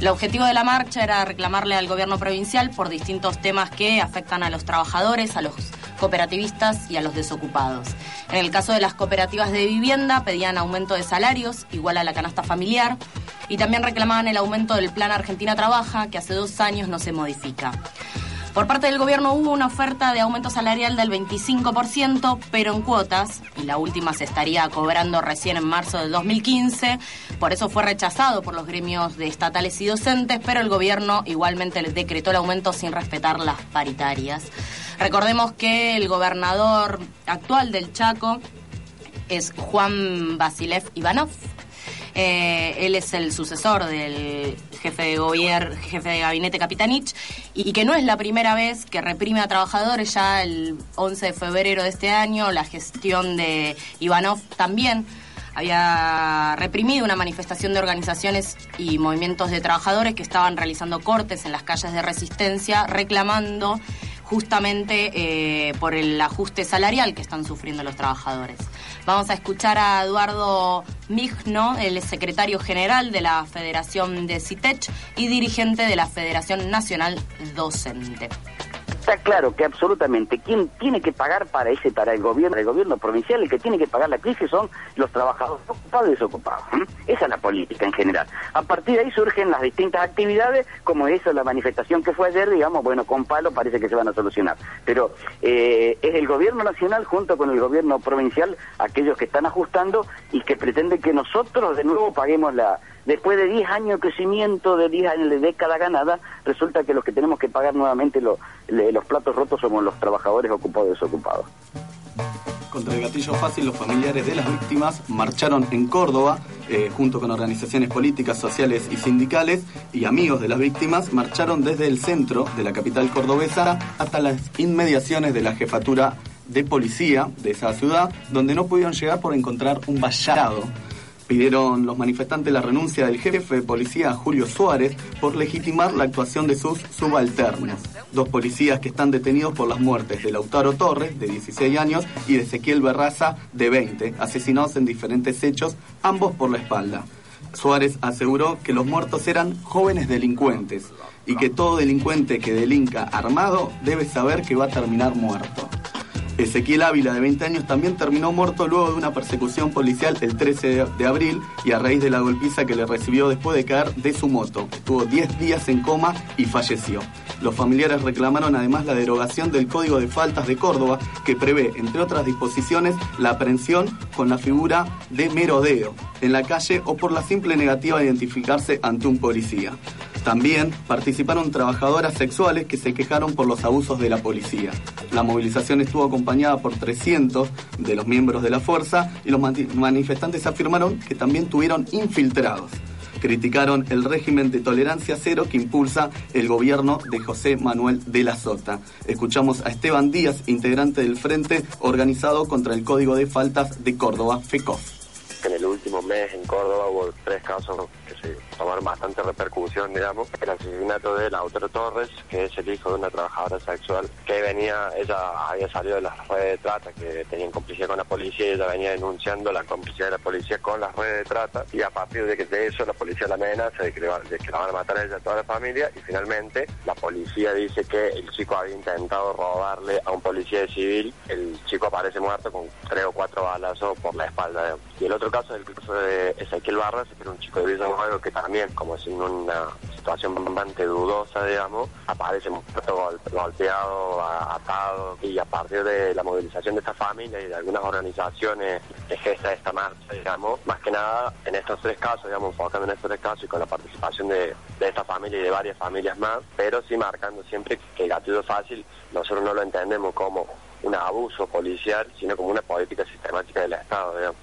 El objetivo de la marcha era reclamarle al gobierno provincial por distintos temas que afectan a los trabajadores, a los cooperativistas y a los desocupados. En el caso de las cooperativas de vivienda pedían aumento de salarios igual a la canasta familiar y también reclamaban el aumento del plan Argentina Trabaja que hace dos años no se modifica. Por parte del gobierno hubo una oferta de aumento salarial del 25%, pero en cuotas, y la última se estaría cobrando recién en marzo del 2015. Por eso fue rechazado por los gremios de estatales y docentes, pero el gobierno igualmente le decretó el aumento sin respetar las paritarias. Recordemos que el gobernador actual del Chaco es Juan Basilev Ivanov. Eh, él es el sucesor del jefe de gobierno, jefe de gabinete Capitanich, y, que no es la primera vez que reprime a trabajadores. Ya el 11 de febrero de este año, la gestión de Ivanov también había reprimido una manifestación de organizaciones y movimientos de trabajadores que estaban realizando cortes en las calles de resistencia reclamando justamente eh, por el ajuste salarial que están sufriendo los trabajadores. Vamos a escuchar a Eduardo Migno, el secretario general de la Federación de CITECH y dirigente de la Federación Nacional Docente. Está claro que absolutamente quien tiene que pagar para ese para el gobierno, el gobierno provincial, el que tiene que pagar la crisis son los trabajadores ocupados y desocupados. Esa es la política en general. A partir de ahí surgen las distintas actividades, como eso, la manifestación que fue ayer, digamos, bueno, con palo parece que se van a solucionar. Pero eh, es el gobierno nacional junto con el gobierno provincial aquellos que están ajustando y que pretenden que nosotros de nuevo paguemos la Después de 10 años de crecimiento, de 10 años de década ganada, resulta que los que tenemos que pagar nuevamente los platos rotos somos los trabajadores ocupados y desocupados. Contra el gatillo fácil, los familiares de las víctimas marcharon en Córdoba, eh, junto con organizaciones políticas, sociales y sindicales, y amigos de las víctimas, marcharon desde el centro de la capital cordobesa hasta las inmediaciones de la jefatura de policía de esa ciudad, donde no pudieron llegar por encontrar un vallado Pidieron los manifestantes la renuncia del jefe de policía Julio Suárez por legitimar la actuación de sus subalternos. Dos policías que están detenidos por las muertes de Lautaro Torres, de 16 años, y de Ezequiel Berraza, de 20, asesinados en diferentes hechos, ambos por la espalda. Suárez aseguró que los muertos eran jóvenes delincuentes y que todo delincuente que delinca armado debe saber que va a terminar muerto. Ezequiel Ávila, de 20 años, también terminó muerto luego de una persecución policial el 13 de abril y a raíz de la golpiza que le recibió después de caer de su moto. Estuvo 10 días en coma y falleció. Los familiares reclamaron además la derogación del Código de Faltas de Córdoba, que prevé, entre otras disposiciones, la aprehensión con la figura de merodeo en la calle o por la simple negativa de identificarse ante un policía. También participaron trabajadoras sexuales que se quejaron por los abusos de la policía. La movilización estuvo acompañada por 300 de los miembros de la fuerza y los manifestantes afirmaron que también tuvieron infiltrados. Criticaron el régimen de tolerancia cero que impulsa el gobierno de José Manuel de la Sota. Escuchamos a Esteban Díaz, integrante del Frente Organizado contra el Código de Faltas de Córdoba, FECOF en el último mes en Córdoba hubo tres casos que se tomaron bastante repercusión, digamos. El asesinato de Lautaro Torres, que es el hijo de una trabajadora sexual que venía, ella había salido de las redes de trata, que tenían complicidad con la policía y ella venía denunciando la complicidad de la policía con las redes de trata y a partir de que de eso la policía la amenaza de que, de que la van a matar a ella a toda la familia y finalmente la policía dice que el chico había intentado robarle a un policía civil, el chico aparece muerto con tres o cuatro balazos por la espalda. Y el otro caso es el caso de Ezequiel Barras, que era un chico de Villa Nuevo que también, como es en una situación bastante dudosa, digamos, aparece muerto, golpeado, atado, y a partir de la movilización de esta familia y de algunas organizaciones que gesta esta marcha, digamos, más que nada en estos tres casos, digamos, enfocando en estos tres casos y con la participación de, esta familia y de varias familias más, pero sí marcando siempre que el gatillo fácil nosotros no lo entendemos como un abuso policial, sino como una política sistemática del Estado, digamos.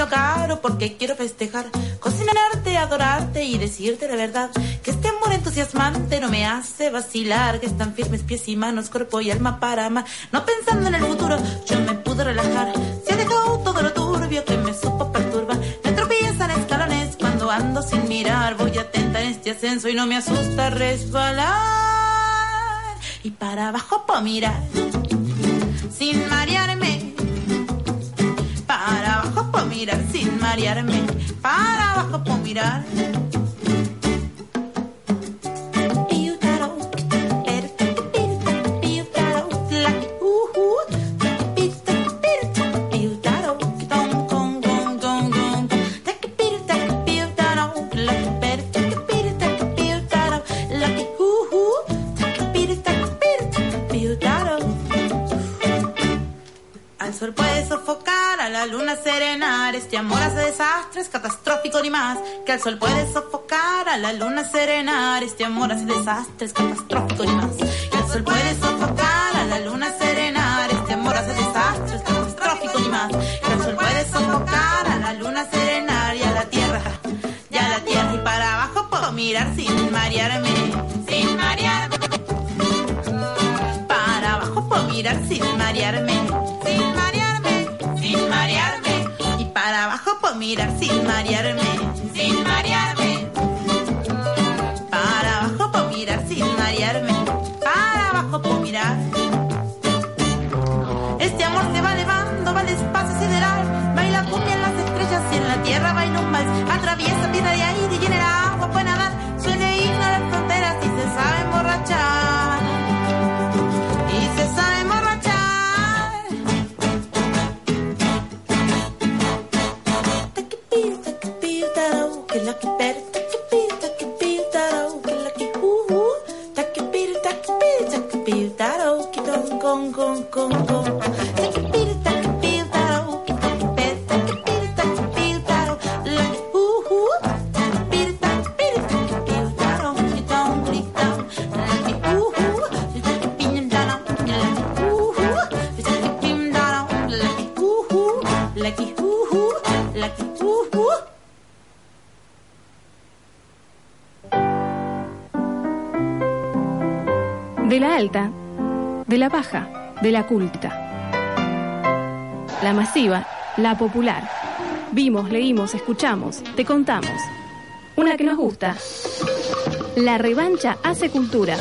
Vino caro porque quiero festejar, cocinarte, adorarte y decirte la verdad. Que este amor entusiasmante no me hace vacilar, que están firmes pies y manos, cuerpo y alma para amar. No pensando en el futuro, yo me pude relajar. Se ha dejado todo lo turbio que me supo perturbar. Me tropiezan escalones cuando ando sin mirar. Voy atenta en este ascenso y no me asusta resbalar. Y para abajo para mirar, sin marearme por mirar sin marearme. Para abajo por mirar. Al sol puede sofocar, a la luna serenar, este amor hace desastres, catastrófico ni más. Que al sol puede sofocar, a la luna serenar, este amor hace desastres, catastrófico ni más. Que al sol puede sofocar, a la luna serenar. Este amor hace desastres, catastrófico ni más. El sol puede sofocar, a la luna serenar y a la tierra, y a la tierra. Y para abajo puedo mirar sin marearme, sin marearme. Para abajo puedo mirar sin marearme, mirar sin marearme, sin marearme. Para abajo puedo mirar sin marearme. Para abajo puedo mirar. Este amor se va elevando, va al espacio sideral. Baila cumbia en las estrellas y en la tierra baila un vals. Atraviesa piedra baja, de la culta. La masiva, la popular. Vimos, leímos, escuchamos, te contamos. Una que nos gusta. La revancha hace cultura.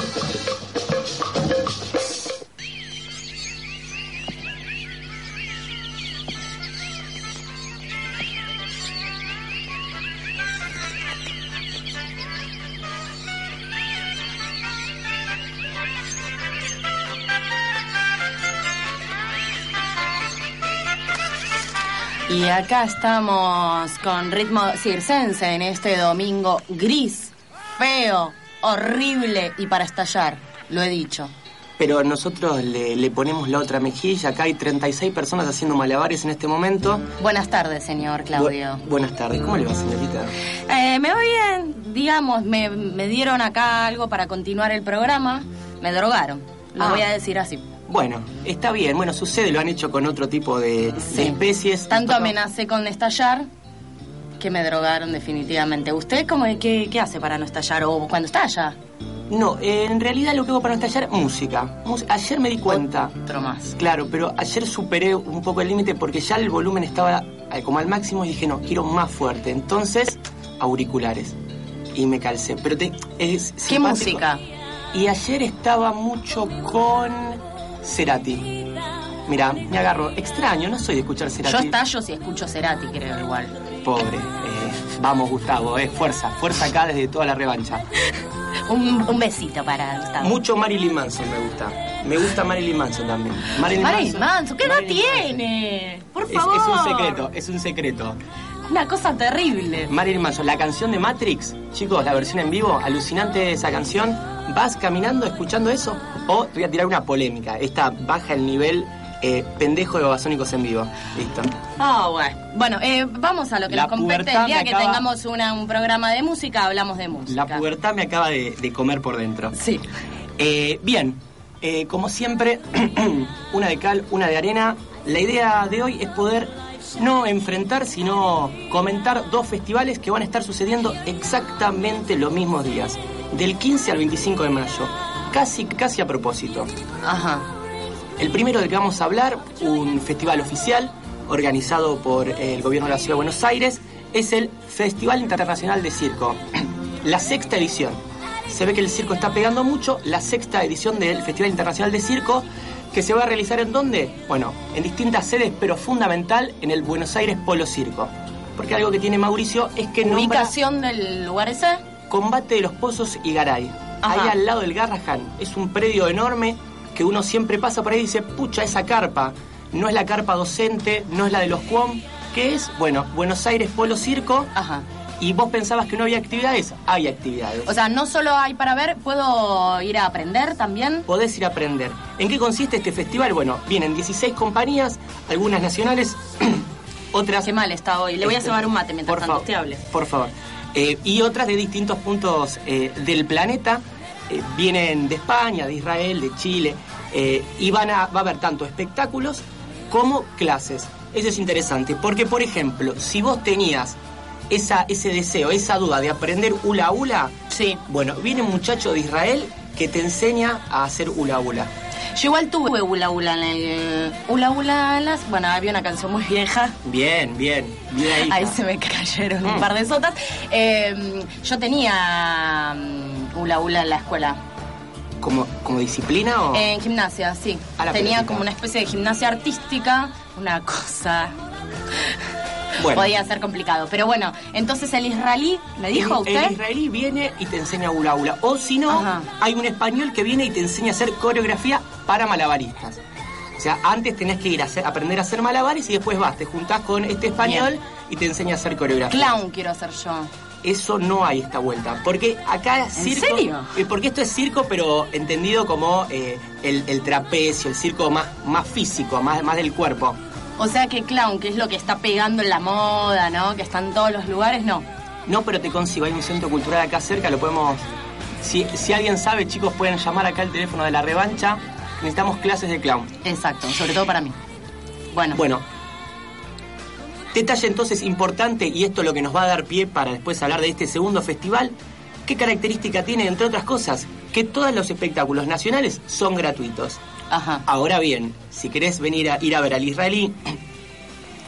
Acá estamos con ritmo circense en este domingo gris, feo, horrible y para estallar, lo he dicho. Pero nosotros le, le ponemos la otra mejilla. Acá hay 36 personas haciendo malabares en este momento. Buenas tardes, señor Claudio. Bu- buenas tardes. ¿Cómo le va, señorita? Eh, me va bien, digamos, me, me dieron acá algo para continuar el programa, me drogaron, lo Ah. voy a decir así. Bueno, está bien. Bueno, sucede, lo han hecho con otro tipo de, especies. Tanto amenacé con estallar que me drogaron definitivamente. ¿Usted cómo, qué, qué hace para no estallar o cuando estalla? No, en realidad lo que hago para no estallar, música. Ayer me di cuenta. Otro más. Claro, pero ayer superé un poco el límite porque ya el volumen estaba como al máximo y dije, no, quiero más fuerte. Entonces, auriculares. Y me calcé. Pero te, es ¿Qué simpático. música? Y ayer estaba mucho con Cerati. Mira, me agarro. Extraño, no soy de escuchar Cerati. Yo estallo si escucho Cerati, creo igual. Pobre. eh, vamos, Gustavo, eh, fuerza. Fuerza acá desde toda la revancha. Un, un besito para Gustavo. Mucho Marilyn Manson me gusta. Me gusta Marilyn Manson también. Marilyn, Marilyn Manson, ¿qué Marilyn Manson. tiene? Por Es, favor. es un secreto, es un secreto. Una cosa terrible. Marilyn Manson, la canción de Matrix, chicos, la versión en vivo, alucinante esa canción. ¿Vas caminando escuchando eso? O te voy a tirar una polémica. Esta baja el nivel eh, pendejo de babasónicos en vivo. Listo. Ah, bueno. Bueno, eh, vamos a lo que La nos compete. El día que acaba- tengamos una- un programa de música, hablamos de música. La pubertad me acaba de, de comer por dentro. Sí. Eh, bien, como siempre, una de cal, una de arena. La idea de hoy es poder no enfrentar, sino comentar dos festivales que van a estar sucediendo exactamente los mismos días, del 15 al 25 de mayo, casi, casi a propósito. Ajá. El primero del que vamos a hablar, un festival oficial organizado por el gobierno de la Ciudad de Buenos Aires, es el Festival Internacional de Circo, la sexta edición. Se ve que el circo está pegando mucho, la sexta edición del Festival Internacional de Circo, que se va a realizar en dónde? Bueno, en distintas sedes, pero fundamental en el Buenos Aires Polo Circo. Porque algo que tiene Mauricio es que nombra ¿Ubicación del lugar ese? Combate de los Pozos y Garay. Ajá. Ahí al lado del Garrahan. Es un predio enorme que uno siempre pasa por ahí y dice, pucha, esa carpa. No es la carpa docente, no es la de los QUOM. ¿Qué es? Bueno, Buenos Aires Polo Circo. Ajá. ¿Y vos pensabas que no había actividades? Hay actividades. O sea, no solo hay para ver, ¿puedo ir a aprender también? Podés ir a aprender. ¿En qué consiste este festival? Bueno, vienen 16 compañías, algunas nacionales, otras... Qué mal está hoy. Le voy a Este, cebar un mate mientras por tanto usted hable. Por favor. Eh, y otras de distintos puntos eh, del planeta. eh, vienen de España, de Israel, de Chile, y van a, va a haber tanto espectáculos como clases. Eso es interesante, porque por ejemplo, si vos tenías esa, ese deseo, esa duda de aprender hula hula, sí. bueno, viene un muchacho de Israel que te enseña a hacer hula hula. Yo igual tuve hula hula en el... Hula hula en las... Bueno, había una canción muy vieja. Bien, bien, bien ahí. Ahí se me cayeron un par de sotas. Eh, yo tenía mm, hula hula en la escuela. ¿Como, como disciplina o...? En gimnasia, sí. A la Tenía como una especie de gimnasia artística, una cosa... Bueno. Podía ser complicado. Pero bueno, entonces el israelí, ¿me dijo el, usted? El israelí viene y te enseña hula hula. O si no, Ajá. hay un español que viene y te enseña a hacer coreografía para malabaristas. O sea, antes tenés que ir a hacer- aprender a hacer malabares y después vas, te juntás con este español y te enseña a hacer coreografía. Clown quiero hacer yo. Eso no hay esta vuelta. Porque acá es ¿En circo. serio? eh, Porque esto es circo, pero entendido como eh, el, el trapecio, el circo más, más físico, más, más del cuerpo. O sea que clown, que es lo que está pegando en la moda, ¿no? Que está en todos los lugares, no. No, pero te consigo, hay un centro cultural acá cerca, lo podemos... Si, si alguien sabe, chicos, pueden llamar acá al teléfono de la revancha. Necesitamos clases de clown. Exacto, sobre todo para mí. Bueno. Bueno. Detalle entonces importante, y esto es lo que nos va a dar pie para después hablar de este segundo festival. ¿Qué característica tiene, entre otras cosas? Que todos los espectáculos nacionales son gratuitos. Ajá. Ahora bien, si querés venir a ir a ver al israelí,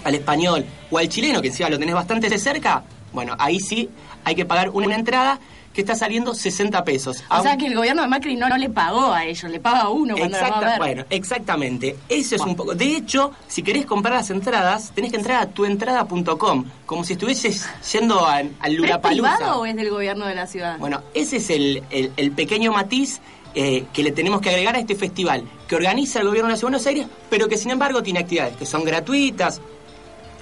al español o al chileno, que encima lo tenés bastante de cerca, bueno, ahí sí hay que pagar una entrada que está saliendo 60 pesos. O sea que el gobierno de Macri no, no le pagó a ellos, le paga a uno cuando va a ver. bueno, exactamente. Eso es un poco. De hecho, si querés comprar las entradas, tenés que entrar a tuentrada.com, como si estuvieses yendo al ¿Pero ¿Es privado o es del gobierno de la ciudad? Bueno, ese es el, el- el pequeño matiz eh, que le tenemos que agregar a este festival, que organiza el gobierno de la Ciudad de Buenos Aires, pero que sin embargo tiene actividades que son gratuitas,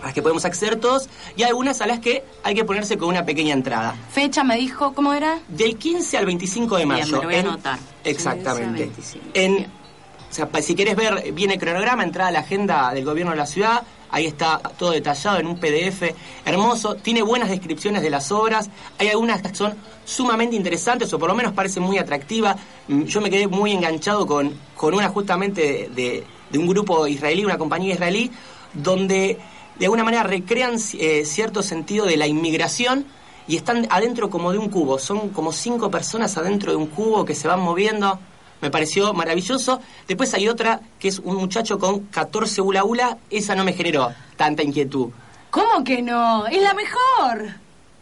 a las que podemos acceder todos, y algunas a las que hay que ponerse con una pequeña entrada. Fecha me dijo, ¿cómo era? Del 15 al 25 de mayo. Bien, me lo voy a en- anotar. Exactamente. 15 al 25. En, o sea, si querés ver bien el cronograma, entrada a la agenda del gobierno de la ciudad, ahí está todo detallado en un PDF hermoso, tiene buenas descripciones de las obras, hay algunas que son sumamente interesantes o por lo menos parecen muy atractivas. Mm, Yo me quedé muy enganchado con, con una justamente de, de- un grupo israelí, una compañía israelí, donde de alguna manera recrean eh, cierto sentido de la inmigración y están adentro como de un cubo. Son como cinco personas adentro de un cubo que se van moviendo. Me pareció maravilloso. Después hay otra que es un muchacho con 14 hula hula. Esa no me generó tanta inquietud. ¿Cómo que no? ¡Es la mejor!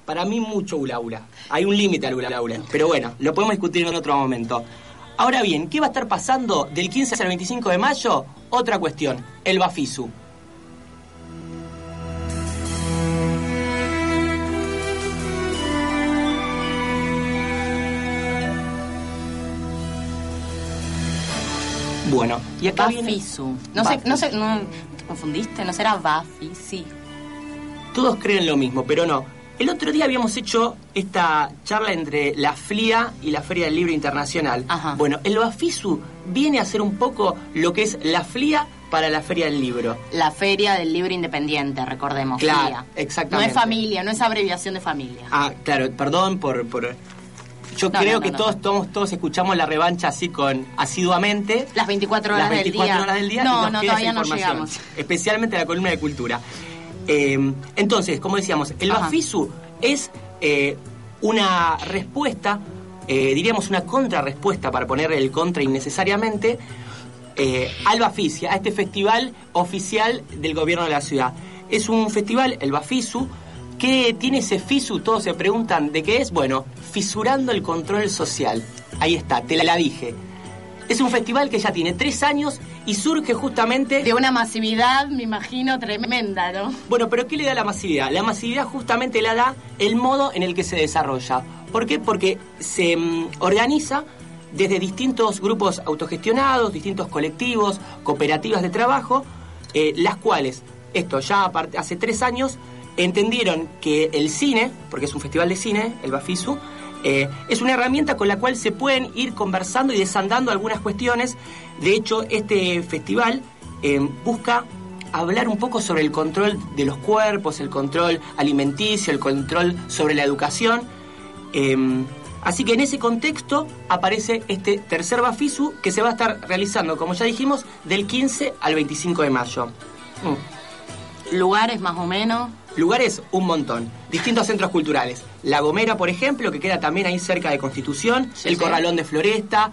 Para mí mucho hula hula. Hay un límite al hula hula. Pero bueno, lo podemos discutir en otro momento. Ahora bien, ¿qué va a estar pasando del 15 al 25 de mayo? Otra cuestión, el Bafisu. Bueno, y acá viene- Bafisu. No sé, no sé, no, ¿te confundiste? ¿No será Bafi? Sí. Todos creen lo mismo, pero no. El otro día habíamos hecho esta charla entre la FLIA y la Feria del Libro Internacional. Bueno, el Bafisu viene a ser un poco lo que es la FLIA para la Feria del Libro. La Feria del Libro Independiente, recordemos. Claro, exactamente. No es familia, no es abreviación de familia. Ah, claro, perdón por... por... Yo No, creo no, no, que. Todos, todos todos escuchamos la revancha así con asiduamente. Las 24 horas las 24 del día. horas del día. y No, nos no, queda esa todavía no información. llegamos. Especialmente la columna de cultura. Eh, entonces, como decíamos, el Ajá. Bafisu es eh, una respuesta, eh, diríamos una contrarrespuesta para poner el contra innecesariamente, eh, al Baficia, a este festival oficial del gobierno de la ciudad. Es un festival, el Bafisu, que tiene ese FISU, todos se preguntan de qué es, bueno, fisurando el control social. Ahí está, te la dije. Es un festival que ya tiene tres años y surge justamente... De una masividad, me imagino, tremenda, ¿no? Bueno, pero ¿qué le da la masividad? La masividad justamente la da el modo en el que se desarrolla. ¿Por qué? Porque se mm, organiza desde distintos grupos autogestionados, distintos colectivos, cooperativas de trabajo, eh, las cuales, esto ya hace tres años, entendieron que el cine, porque es un festival de cine, el Bafisu, eh, es una herramienta con la cual se pueden ir conversando y desandando algunas cuestiones. De hecho, este festival eh, busca hablar un poco sobre el control de los cuerpos, el control alimenticio, el control sobre la educación. Eh, Así que en ese contexto aparece este tercer Bafisu que se va a estar realizando, como ya dijimos, del 15 al 25 de mayo. Mm. Lugares más o menos. Lugares, un montón. Distintos centros culturales. La Gomera, por ejemplo, que queda también ahí cerca de Constitución. Sí, el sí. Corralón de Floresta.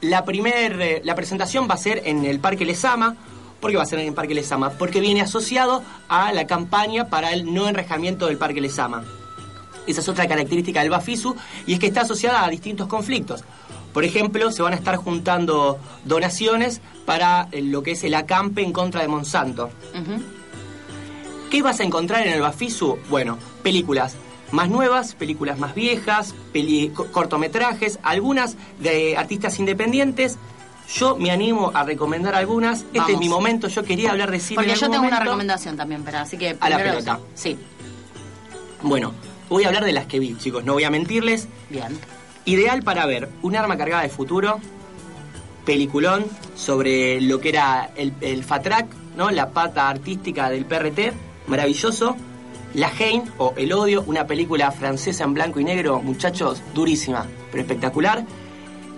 La, primer, eh, la presentación va a ser en el Parque Lesama. ¿Por qué va a ser en el Parque Lesama? Porque viene asociado a la campaña para el no enrejamiento del Parque Lesama. Esa es otra característica del Bafisu y es que está asociada a distintos conflictos. Por ejemplo, se van a estar juntando donaciones para eh, lo que es el acampe en contra de Monsanto. ¿Qué vas a encontrar en el Bafisu? Bueno, películas más nuevas, películas más viejas, peli- co- cortometrajes, algunas de artistas independientes. Yo me animo a recomendar algunas. Este es mi momento. Yo quería hablar de cine. Porque en yo algún tengo una recomendación también, pero así que A la pelota. Sí. Bueno, voy a hablar de las que vi, chicos. No voy a mentirles. Bien. Ideal para ver un arma cargada de futuro, peliculón sobre lo que era el, el FATRAC, ¿no? la pata artística del PRT, maravilloso. La Haine o El Odio, una película francesa en blanco y negro, muchachos, durísima, pero espectacular.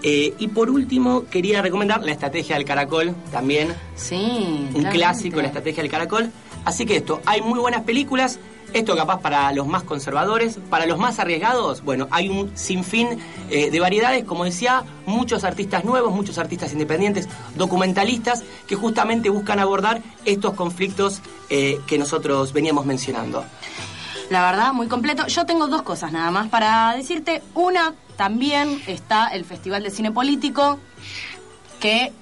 Eh, y por último, quería recomendar La Estrategia del Caracol, también Sí. un claramente. clásico, La Estrategia del Caracol. Así que esto, hay muy buenas películas. Esto capaz para los más conservadores, para los más arriesgados, bueno, hay un sinfín eh, de variedades, como decía, muchos artistas nuevos, muchos artistas independientes, documentalistas, que justamente buscan abordar estos conflictos eh, que nosotros veníamos mencionando. La verdad, muy completo. Yo tengo dos cosas nada más para decirte. Una, también está el Festival de Cine Político, que,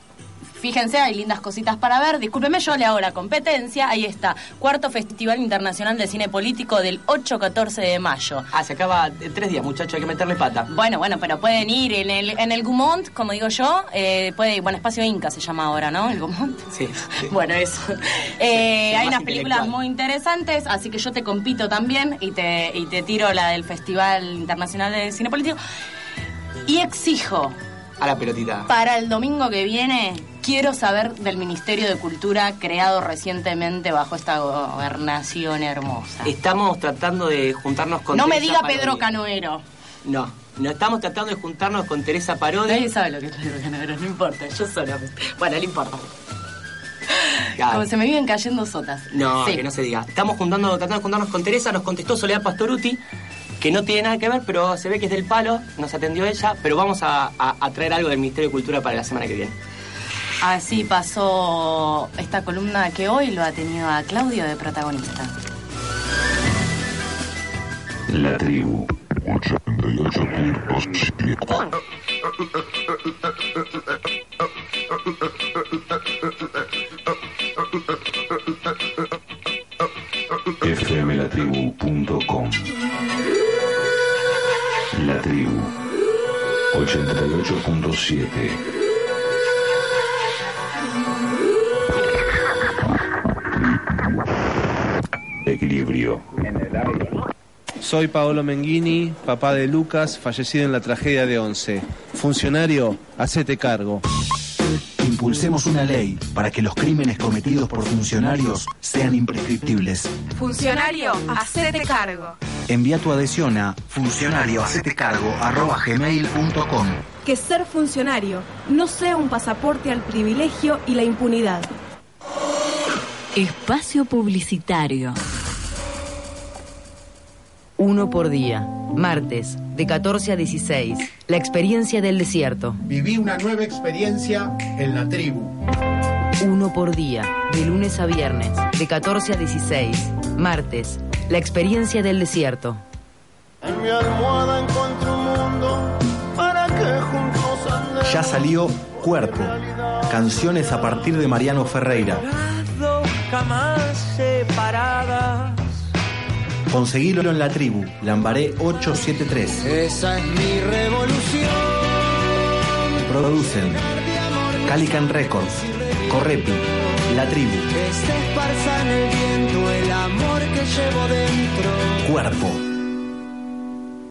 fíjense, hay lindas cositas para ver. Discúlpeme, yo le hago la competencia. Ahí está, Cuarto Festival Internacional de Cine Político del 8-14 de mayo. Ah, se acaba en tres días, muchachos, hay que meterle pata. Bueno, bueno, pero pueden ir en el, en el Gumont, como digo yo, eh, puede, bueno, Espacio Inca se llama ahora, ¿no? El Gumont. Sí. sí. Bueno, eso. Eh, Sí, hay unas películas muy interesantes, así que yo te compito también y te, y te tiro la del Festival Internacional de Cine Político. Y exijo, A la pelotita. para el domingo que viene, quiero saber del Ministerio de Cultura creado recientemente bajo esta gobernación hermosa. Estamos tratando de juntarnos con No me diga Parodi. Pedro Canoero. No, no estamos tratando de juntarnos con Teresa Parodi. Nadie sabe lo que es Pedro Canoero, no importa, yo solamente. Bueno, no importa. Claro. Como se me viven cayendo sotas. No, Sí. que no se diga. Estamos juntando, tratando de juntarnos con Teresa, nos contestó Soledad Pastoruti, que no tiene nada que ver, pero se ve que es del palo, nos atendió ella, pero vamos a, a- a traer algo del Ministerio de Cultura para la semana que viene. Así pasó esta columna que hoy lo ha tenido a Claudio de protagonista. La tribu. 88.7 fmlatribu.com La tribu 88.7 Soy Paolo Menghini, papá de Lucas, fallecido en la tragedia de Once. Funcionario, hacete cargo. Impulsemos una ley para que los crímenes cometidos por funcionarios sean imprescriptibles. Funcionario, hacete cargo. Envía tu adhesión a funcionariohacetecargo.gmail.com Que ser funcionario no sea un pasaporte al privilegio y la impunidad. Espacio publicitario. Uno por día. Martes, de 14 a 16. La experiencia del desierto. Viví una nueva experiencia en la tribu. Uno por día. De lunes a viernes, de 14 a 16. Martes, la experiencia del desierto. En mi almohada encontré un mundo para que juntos andemos. Ya salió Cuerpo. Canciones a partir de Mariano Ferreira. Separadas. Conseguilo en la tribu, Lambaré 873. Esa es mi revolución. Producen Calican Records, Correpi, La Tribu, Que se esparza en el viento el amor que llevo dentro. Cuerpo.